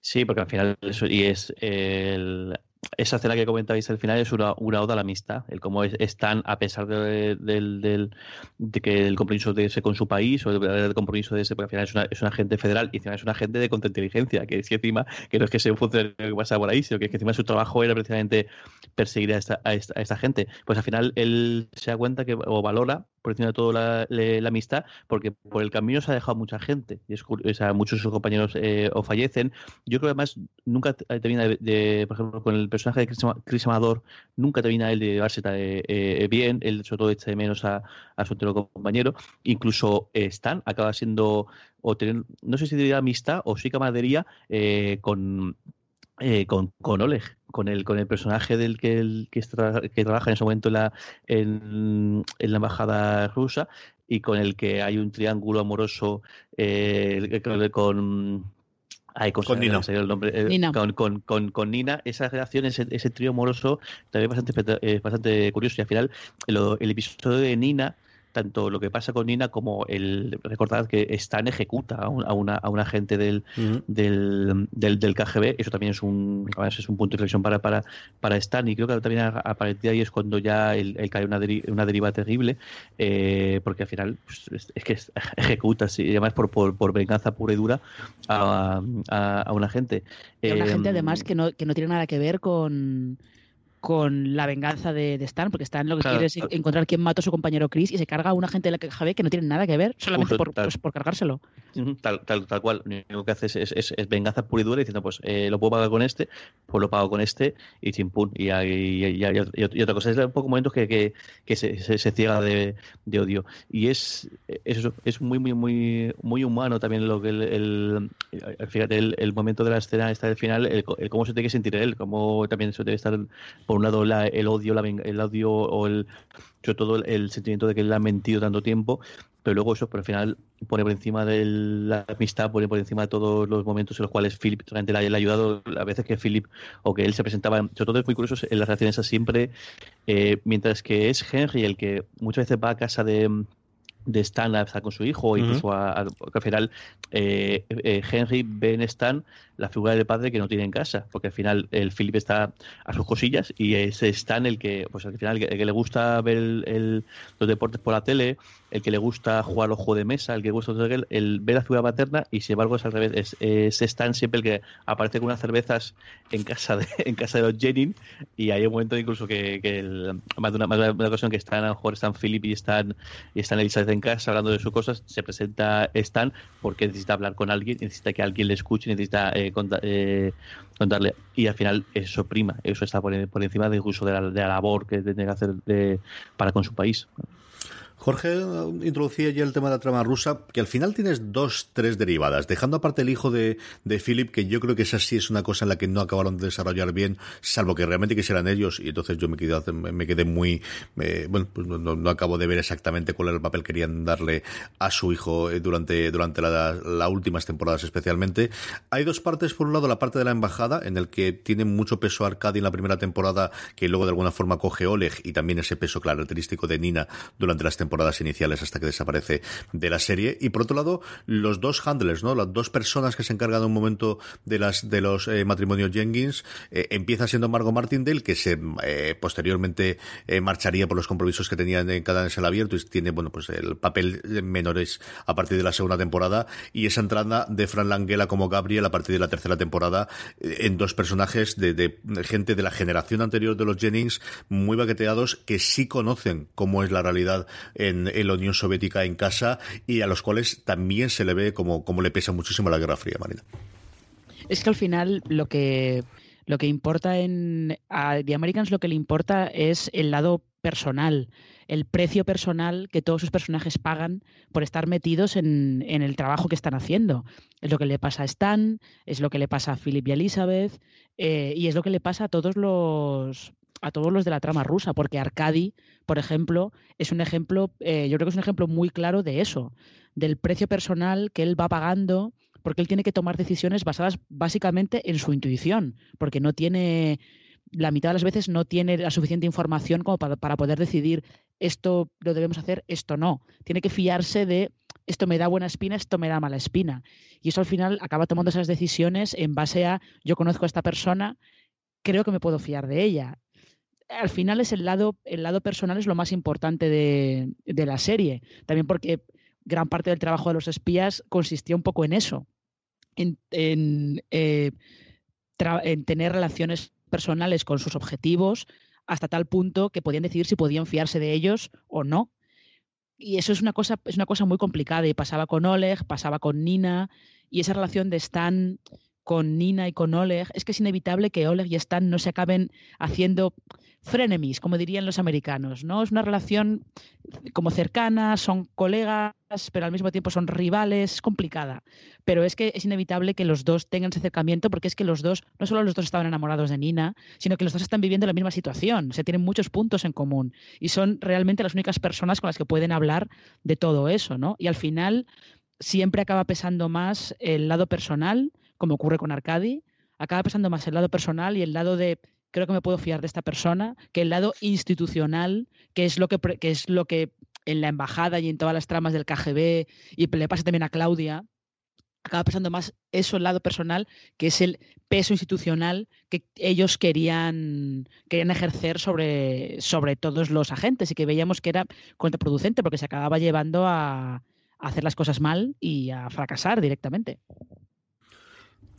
Sí, porque al final eso y es el, esa escena que comentabais al final es una, una oda a la amistad, el cómo es, están, a pesar de, de, de, de, que el compromiso de ese con su país o el compromiso de ese, porque al final es una, es un agente federal y encima es un agente de contrainteligencia, que es que encima, que no es que sea un funcionario que pasa por ahí, sino que, es que encima su trabajo era precisamente perseguir a esta, a esta, a esta gente. Pues al final él se da cuenta que, o valora por encima de todo la, la, la, amistad, porque por el camino se ha dejado mucha gente. Y es, o sea, muchos de sus compañeros eh, o fallecen. Yo creo que además nunca termina de, por ejemplo, con el personaje de Chris, Chris Amador, nunca termina él de llevarse eh, eh, bien. Él sobre todo echa de menos a, su otro compañero. Incluso eh, Stan acaba siendo, o tener, no sé si diría amistad o sí camaradería eh, con, eh, con, con, Oleg, con el, con el personaje del que, el, que, está, que trabaja en ese momento en la, en, en la embajada rusa y con el que hay un triángulo amoroso eh, con, Ay, con, con Nina. El nombre, eh, Nina. Con, con, con, con, Nina, esa relación, ese, ese trío amoroso, también bastante, eh, bastante curioso. Y al final, el, el episodio de Nina tanto lo que pasa con Nina como el recordad que Stan ejecuta a, un, a una a un agente del, uh -huh. del, del, del, KGB eso también es un es un punto de reflexión para para para Stan. Y creo que también a, a partir de ahí es cuando ya él, él cae una, deri una deriva terrible eh, porque al final pues, es, es, que ejecuta sí, y además por, por, por, venganza pura y dura a, a, a un agente. Eh, una gente además que no, que no tiene nada que ver con con la venganza de, de, Stan, porque Stan lo que claro, quiere es claro. encontrar quién mató a su compañero Chris y se carga a un agente de la KGB que no tiene nada que ver, solamente por, pues, por, cargárselo. Tal, tal, tal cual. Lo único que hace es, es, venganza pura y dura diciendo, pues eh, lo puedo pagar con este, pues lo pago con este y chimpún. Y, y, y, y, otra cosa, es un poco momentos que, que, que se, se, se, ciega de, de, odio. Y es, es, es muy, muy, muy, muy humano también lo que el, el, fíjate, el, el, momento de la escena esta del final, el, el, cómo se tiene que sentir él, cómo también se debe estar por un lado la, el odio, la, el odio o el, sobre todo el, sentimiento de que él ha mentido tanto tiempo, pero luego eso, pero al final pone por encima de la amistad, pone por encima de todos los momentos en los cuales Philip realmente le, le ha ayudado, a veces que Philip o que él se presentaba, sobre todo es muy curioso en las relaciones siempre, eh, mientras que es Henry el que muchas veces va a casa de de Stan a estar con su hijo, incluso uh -huh. a, a, al final eh, eh, Henry ve en Stan la figura del padre que no tiene en casa, porque al final el Philip está a sus cosillas y es Stan el que, pues al final, el que, el que le gusta ver el, el, los deportes por la tele, el que le gusta jugar los juegos de mesa, el que gusta el, el ver la figura paterna y sin embargo es al revés, es, es Stan siempre el que aparece con unas cervezas en casa de, en casa de los Jennings y hay un momento incluso que, el, más, de una, más de una ocasión que están a lo mejor están Philip y están, y están Elizabeth en casa hablando de sus cosas, se presenta Stan porque necesita hablar con alguien, necesita que alguien le escuche, necesita eh, contar, eh, contarle. Y al final eso prima, eso está por, encima del uso de la, de la labor que tiene que hacer para con su país. Jorge introducía ya el tema de la trama rusa, que al final tienes dos, tres derivadas, dejando aparte el hijo de, de Philip, que yo creo que esa sí es una cosa en la que no acabaron de desarrollar bien, salvo que realmente quisieran ellos, y entonces yo me quedé, me quedé muy, bueno, pues no, acabo de ver exactamente cuál era el papel que querían darle a su hijo eh, durante, durante las la últimas temporadas especialmente. Hay dos partes, por un lado la parte de la embajada, en el que tiene mucho peso Arcadi en la primera temporada, que luego de alguna forma coge Oleg, y también ese peso característico de Nina durante las temporadas temporadas iniciales hasta que desaparece de la serie. Y por otro lado, los dos handlers, ¿no? Las dos personas que se encargan de un momento de las de los eh, matrimonios Jenkins, eh, empieza siendo Margot Martindale, que se eh, posteriormente eh, marcharía por los compromisos que tenía en cada en el abierto y tiene, bueno, pues el papel menores a partir de la segunda temporada. Y esa entrada de Fran Langella como Gabriel a partir de la tercera temporada en dos personajes de, de gente de la generación anterior de los Jennings muy baqueteados que sí conocen cómo es la realidad en, en, la Unión Soviética en casa y a los cuales también se le ve como, como le pesa muchísimo la Guerra Fría, Marina. Es que al final lo que lo que importa en a The Americans lo que le importa es el lado personal, el precio personal que todos sus personajes pagan por estar metidos en, en, el trabajo que están haciendo. Es lo que le pasa a Stan, es lo que le pasa a Philip y Elizabeth, eh, y es lo que le pasa a todos los a todos los de la trama rusa, porque Arcadi, por ejemplo, es un ejemplo, eh, yo creo que es un ejemplo muy claro de eso, del precio personal que él va pagando porque él tiene que tomar decisiones basadas básicamente en su intuición, porque no tiene, la mitad de las veces no tiene la suficiente información como para, para poder decidir esto lo debemos hacer, esto no. Tiene que fiarse de esto me da buena espina, esto me da mala espina. Y eso al final acaba tomando esas decisiones en base a yo conozco a esta persona, creo que me puedo fiar de ella. Al final es el lado, el lado personal es lo más importante de, de la serie. También porque gran parte del trabajo de los espías consistía un poco en eso, en, eh, en, tener relaciones personales con sus objetivos hasta tal punto que podían decidir si podían fiarse de ellos o no. Y eso es una cosa, es una cosa muy complicada. Y pasaba con Oleg, pasaba con Nina, y esa relación de Stan con Nina y con Oleg, es que es inevitable que Oleg y Stan no se acaben haciendo frenemies, como dirían los americanos, ¿no? Es una relación como cercana, son colegas, pero al mismo tiempo son rivales, es complicada. Pero es que es inevitable que los dos tengan ese acercamiento porque es que los dos, no solo los dos estaban enamorados de Nina, sino que los dos están viviendo la misma situación, o sea, tienen muchos puntos en común y son realmente las únicas personas con las que pueden hablar de todo eso, ¿no? Y al final siempre acaba pesando más el lado personal, como ocurre con Arcadi, acaba pesando más el lado personal y el lado de creo que me puedo fiar de esta persona, que el lado institucional, que es lo que, que es lo que en la embajada y en todas las tramas del KGB, y le pasa también a Claudia, acaba pasando más eso el lado personal, que es el peso institucional que ellos querían, querían ejercer sobre, sobre todos los agentes y que veíamos que era contraproducente porque se acababa llevando a hacer las cosas mal y a fracasar directamente.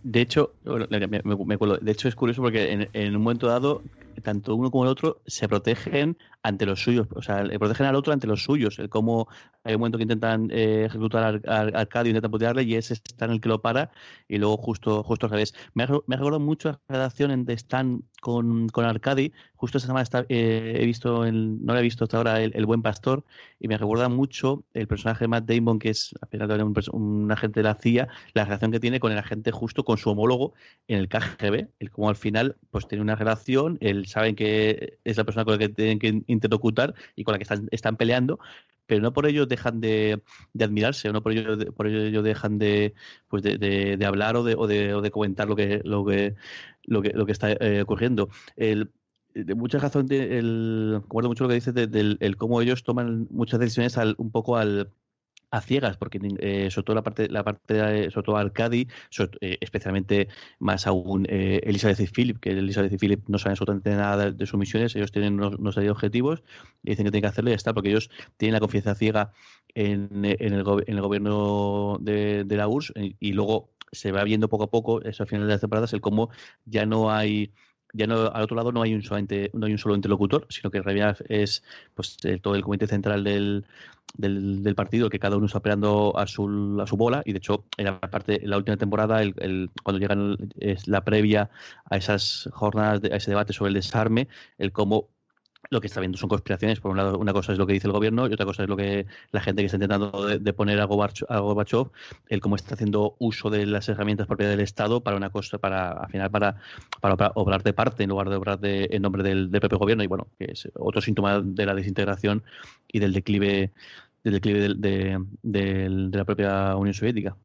De hecho, me, me, de hecho es curioso porque en, en, un momento dado, tanto uno como el otro se protegen ante los suyos, o sea, le protegen al otro ante los suyos. El cómo hay un momento que intentan eh, ejecutar al, al, Arcadio, intentan putearle y ese Stan el que lo para y luego justo, justo al revés. Me ha, me recordado mucho la relación de Stan con, con Arcadi. Justo esta semana está, eh, he visto, el, no lo he visto hasta ahora, el, el, Buen Pastor y me recuerda mucho el personaje de Matt Damon, que es apenas un, un agente de la CIA, la relación que tiene con el agente justo, con su homólogo en el KGB. El cómo al final pues tiene una relación, él saben que es la persona con la que tienen que interlocutar y con la que están, están peleando, pero no por ello dejan de, de admirarse, o no por ello, de, por ello dejan de, pues de, de, hablar o de, o, o de comentar lo que, lo que, lo que, lo que está eh, ocurriendo. El, de mucha razón, el, recuerdo mucho lo que dices del de, el cómo ellos toman muchas decisiones al, un poco al, a ciegas, porque eh, sobre todo la parte, la parte de, sobre todo Arcadi, eh, especialmente más aún eh, Elizabeth y Philip, que Elizabeth y Philip no saben absolutamente nada de, sus misiones, ellos tienen unos, unos objetivos y dicen que tienen que hacerlo y ya está, porque ellos tienen la confianza ciega en, en, el, en el, gobierno de, de la URSS y, y, luego se va viendo poco a poco, eso al final de las temporadas, el cómo ya no hay ya no al otro lado no hay un solamente, no hay un solo interlocutor, sino que en realidad es pues todo el comité central del, del, del, partido, que cada uno está operando a su, a su bola, y de hecho, en la parte, en la última temporada, el, el, cuando llegan es la previa a esas jornadas, de, a ese debate sobre el desarme, el cómo lo que está viendo son conspiraciones. Por un lado, una cosa es lo que dice el gobierno y otra cosa es lo que la gente que está intentando de, poner a Gorbachev, el cómo está haciendo uso de las herramientas propias del Estado para una cosa, para al final para, para, obrar de parte en lugar de obrar de, en nombre del, propio gobierno. Y bueno, que es otro síntoma de la desintegración y del declive, del declive de, de, de la propia Unión Soviética.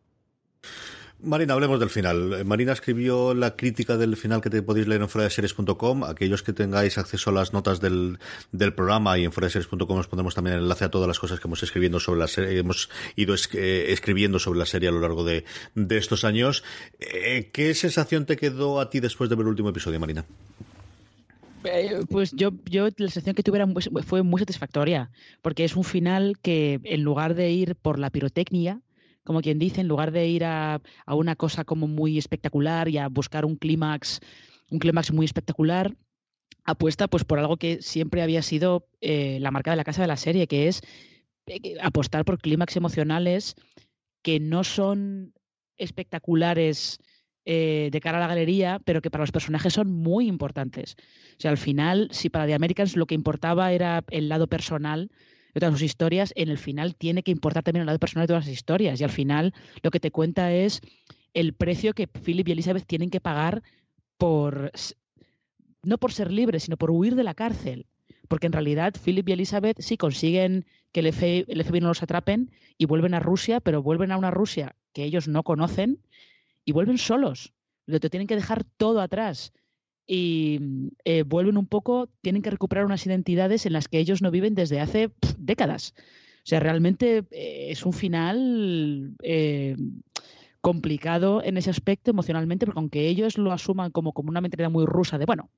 Marina, hablemos del final. Marina escribió la crítica del final que te podéis leer en fueradeseries.com. Aquellos que tengáis acceso a las notas del, del programa y en fueradeseries.com os pondremos también el enlace a todas las cosas que hemos escribiendo sobre la serie, hemos ido es, eh, escribiendo sobre la serie a lo largo de, de estos años. Eh, ¿Qué sensación te quedó a ti después de ver el último episodio, Marina? Pues yo, yo la sensación que tuve fue muy satisfactoria, porque es un final que en lugar de ir por la pirotecnia, como quien dice, en lugar de ir a, a una cosa como muy espectacular y a buscar un clímax, un clímax muy espectacular, apuesta pues por algo que siempre había sido eh, la marca de la casa de la serie, que es eh, apostar por clímax emocionales que no son espectaculares eh, de cara a la galería, pero que para los personajes son muy importantes. O sea, al final, si para The Americans lo que importaba era el lado personal de todas sus historias, en el final tiene que importar también el lado personal de todas las historias. Y al final lo que te cuenta es el precio que Philip y Elizabeth tienen que pagar por, no por ser libres, sino por huir de la cárcel. Porque en realidad Philip y Elizabeth sí consiguen que el FBI, no los atrapen y vuelven a Rusia, pero vuelven a una Rusia que ellos no conocen y vuelven solos. Lo tienen que dejar todo atrás y eh, vuelven un poco, tienen que recuperar unas identidades en las que ellos no viven desde hace décadas. O sea, realmente eh, es un final eh, complicado en ese aspecto emocionalmente, porque aunque ellos lo asuman como, como una mentalidad muy rusa de, bueno,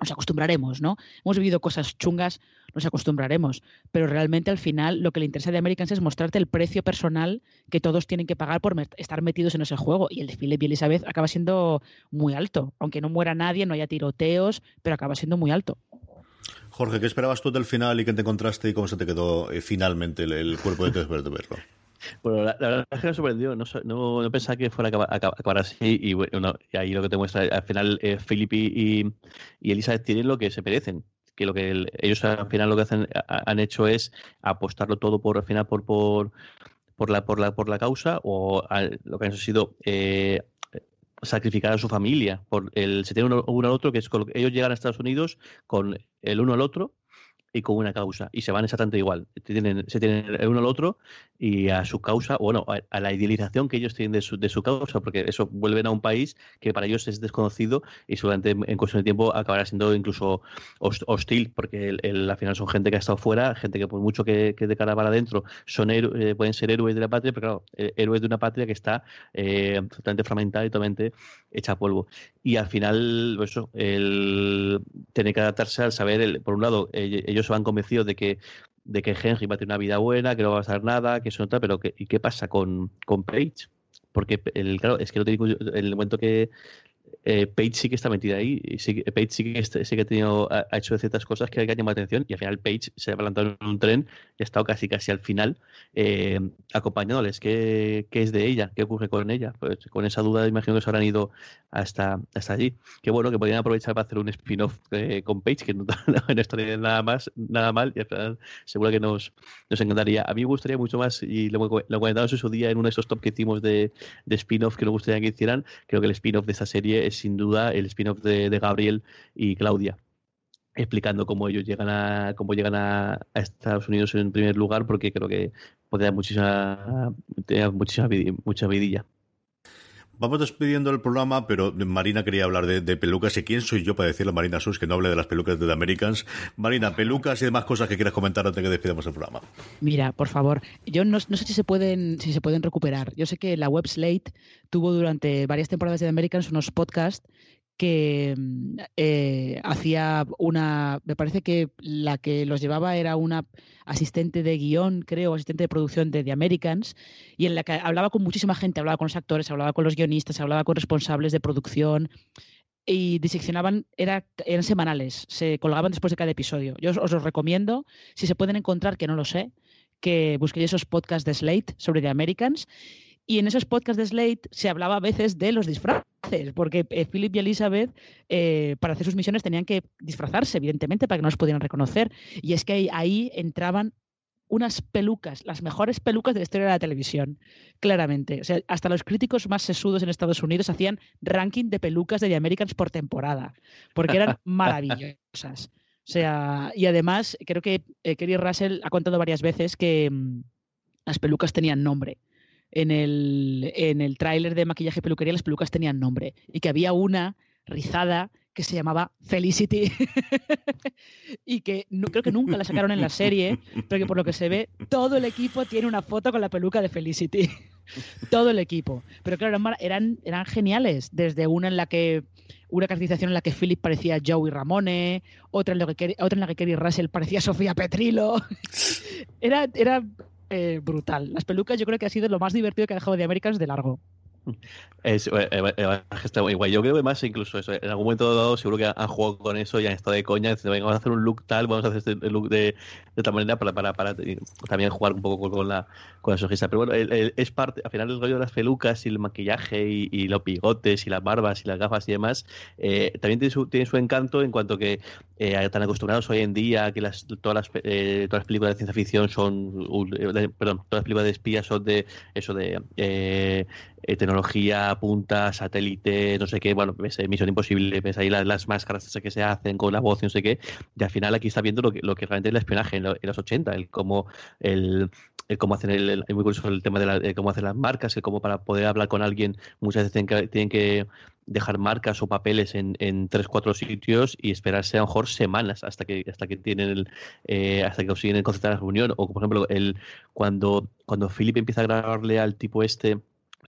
nos acostumbraremos, ¿no? Hemos vivido cosas chungas, nos acostumbraremos, pero realmente al final lo que le interesa de Americans es mostrarte el precio personal que todos tienen que pagar por estar metidos en ese juego y el de Philip y Elizabeth acaba siendo muy alto, aunque no muera nadie, no haya tiroteos, pero acaba siendo muy alto. Jorge, ¿qué esperabas tú del final y qué te encontraste y cómo se te quedó eh, finalmente el, cuerpo de de verlo? Bueno, la, verdad es que me sorprendió, no, no, pensaba que fuera a acabar, así y, bueno, y ahí lo que te muestra, al final eh, Philip y, y, Elizabeth tienen lo que se merecen, que lo que ellos al final lo que hacen, han hecho es apostarlo todo por al final por, por, por la, por la, por la causa o lo que han sido eh, sacrificar a su familia por el se tiene uno, uno al otro que es ellos llegan a Estados Unidos con el uno al otro y con una causa y se van exactamente igual. Tienen, se tienen el uno al otro y a su causa, bueno, a, la idealización que ellos tienen de su, de su causa, porque eso vuelven a un país que para ellos es desconocido y seguramente en cuestión de tiempo acabará siendo incluso hostil, porque el, al final son gente que ha estado fuera, gente que por mucho que, de cara para adentro son eh, pueden ser héroes de la patria, pero claro, eh, héroes de una patria que está eh, totalmente fragmentada y totalmente hecha polvo. Y al final, pues eso, el tener que adaptarse al saber, por un lado, ellos se van convencidos de que de que Henry va a tener una vida buena, que no va a pasar nada, que eso no está, pero ¿y qué pasa con, con Page? Porque el, claro, es que no en el momento que eh, Page sí que está metida ahí. Y sí, Page sí que, sí que ha, tenido, hecho ciertas cosas que, han llamado la atención y al final Page se ha plantado en un tren y ha estado casi casi al final eh, acompañándoles. ¿Qué, ¿Qué, es de ella? ¿Qué ocurre con ella? Pues con esa duda imagino que se habrán ido hasta, allí. Qué bueno que podrían aprovechar para hacer un spin-off eh, con Page, que no, no, estaría nada más, nada mal y al final seguro que nos, encantaría. A mí me gustaría mucho más, y lo, comentamos en su día en uno de esos top que hicimos de, de spin-off que nos gustaría que hicieran, creo que el spin-off de esa serie es sin duda el spin-off de, Gabriel y Claudia explicando cómo ellos llegan a cómo llegan a, Estados Unidos en primer lugar porque creo que dar muchísima, muchísima mucha vidilla. Vamos despidiendo el programa, pero Marina quería hablar de, pelucas. ¿Y quién soy yo para decirle a Marina Sus que no hable de las pelucas de The Americans? Marina, pelucas y demás cosas que quieras comentar antes de que despidamos el programa. Mira, por favor, yo no, sé si se pueden si se pueden recuperar. Yo sé que la web Slate tuvo durante varias temporadas de The Americans unos podcasts que mm, eh, hacía una, me parece que la que los llevaba era una asistente de guion, creo, asistente de producción de The Americans, y en la que hablaba con muchísima gente, hablaba con los actores, hablaba con los guionistas, hablaba con responsables de producción, y diseccionaban, era, eran semanales, se colgaban después de cada episodio. Yo os, los recomiendo, si se pueden encontrar, que no lo sé, que busquéis esos podcasts de Slate sobre The Americans y en esos podcasts de Slate se hablaba a veces de los disfraces, porque eh, Philip y Elizabeth eh, para hacer sus misiones tenían que disfrazarse, evidentemente, para que no los pudieran reconocer. Y es que ahí, entraban unas pelucas, las mejores pelucas de la historia de la televisión, claramente. O sea, hasta los críticos más sesudos en Estados Unidos hacían ranking de pelucas de The Americans por temporada, porque eran maravillosas. O sea, y además creo que eh, Kerry Russell ha contado varias veces que mm, las pelucas tenían nombre en el, en el tráiler de maquillaje y peluquería las pelucas tenían nombre y que había una rizada que se llamaba Felicity y que no, creo que nunca la sacaron en la serie, pero que por lo que se ve todo el equipo tiene una foto con la peluca de Felicity. todo el equipo. Pero claro, eran, eran geniales, desde una en la que una caracterización en la que Philip parecía Joey Ramone, otra en, la que, otra en la que Kerry Russell parecía Sofía Petrilo. era, era eh, brutal. Las pelucas yo creo que ha sido lo más divertido que ha dejado de Americans de largo. Es, eh, eh, eh, está muy guay. Yo creo que más incluso eso. En algún momento dado seguro que han jugado con eso y han estado de coña. Dicen, venga, vamos a hacer un look tal, vamos a hacer este look de, de tal manera para, para, para también jugar un poco con la, con la sojista. Pero bueno, es parte, al final el rollo de las pelucas y el maquillaje y, los bigotes y las barbas y las gafas y demás, también tiene su, tiene su encanto en cuanto que están acostumbrados hoy en día que las, todas, las, todas las películas de ciencia ficción son, perdón, todas las películas de espías son de eso de eh, tecnología punta, satélite, no sé qué, bueno, ves, Misión Imposible, ves ahí las, las, máscaras que se hacen con la voz no sé qué, y al final aquí está viendo lo que, lo que realmente es el espionaje en, los 80, el cómo el, el cómo hacen el, muy curioso el tema de, cómo hacen las marcas, el cómo para poder hablar con alguien muchas veces tienen que, tienen que dejar marcas o papeles en, en tres cuatro sitios y esperarse a lo mejor semanas hasta que hasta que tienen el, eh, hasta que consiguen concentrar la reunión. O por ejemplo el cuando cuando Philip empieza a grabarle al tipo este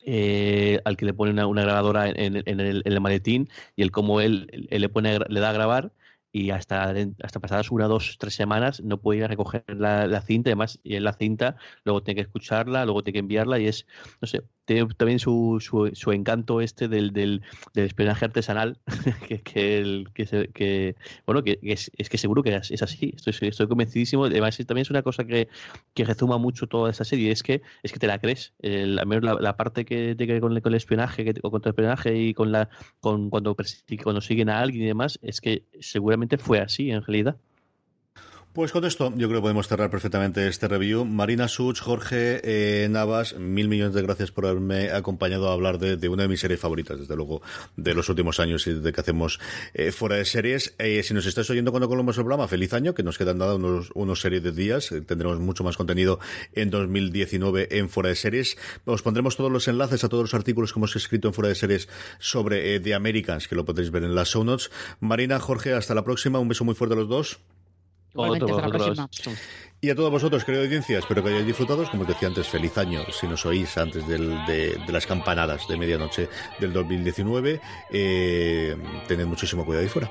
eh, al que le pone una, grabadora en, el, maletín y el cómo él, le pone le da a grabar y hasta, hasta pasadas una, dos, tres semanas no puede ir a recoger la, la cinta, además y en la cinta luego tiene que escucharla, luego tiene que enviarla y es, no sé, tiene también su, su, encanto este del, del, del espionaje artesanal, que, que, el, que, que bueno, que, es, que seguro que es, así, estoy, estoy convencidísimo, además también es una cosa que, que resuma mucho toda esa serie, es que es que te la crees, el, al menos la, parte que tiene que ver con, el, espionaje, que, o contra el espionaje y con la con cuando, cuando siguen a alguien y demás, es que seguramente fue así en realidad. Pues con esto yo creo que podemos cerrar perfectamente este review. Marina Such, Jorge eh, Navas, mil millones de gracias por haberme acompañado a hablar de, una de mis series favoritas, desde luego, de los últimos años y de que hacemos eh, fuera de series. Eh, si nos estáis oyendo cuando colomos el programa, feliz año, que nos quedan dado unos, unos series de días. tendremos mucho más contenido en 2019 en fuera de series. Os pondremos todos los enlaces a todos los artículos que hemos escrito en fuera de series sobre The Americans, que lo podréis ver en las show notes. Marina, Jorge, hasta la próxima. Un beso muy fuerte a los dos. Y a todos vosotros, querido audiencia, espero que hayáis disfrutado. Como os decía antes, feliz año si nos oís antes de, las campanadas de medianoche del 2019. Eh, tened muchísimo cuidado ahí fuera.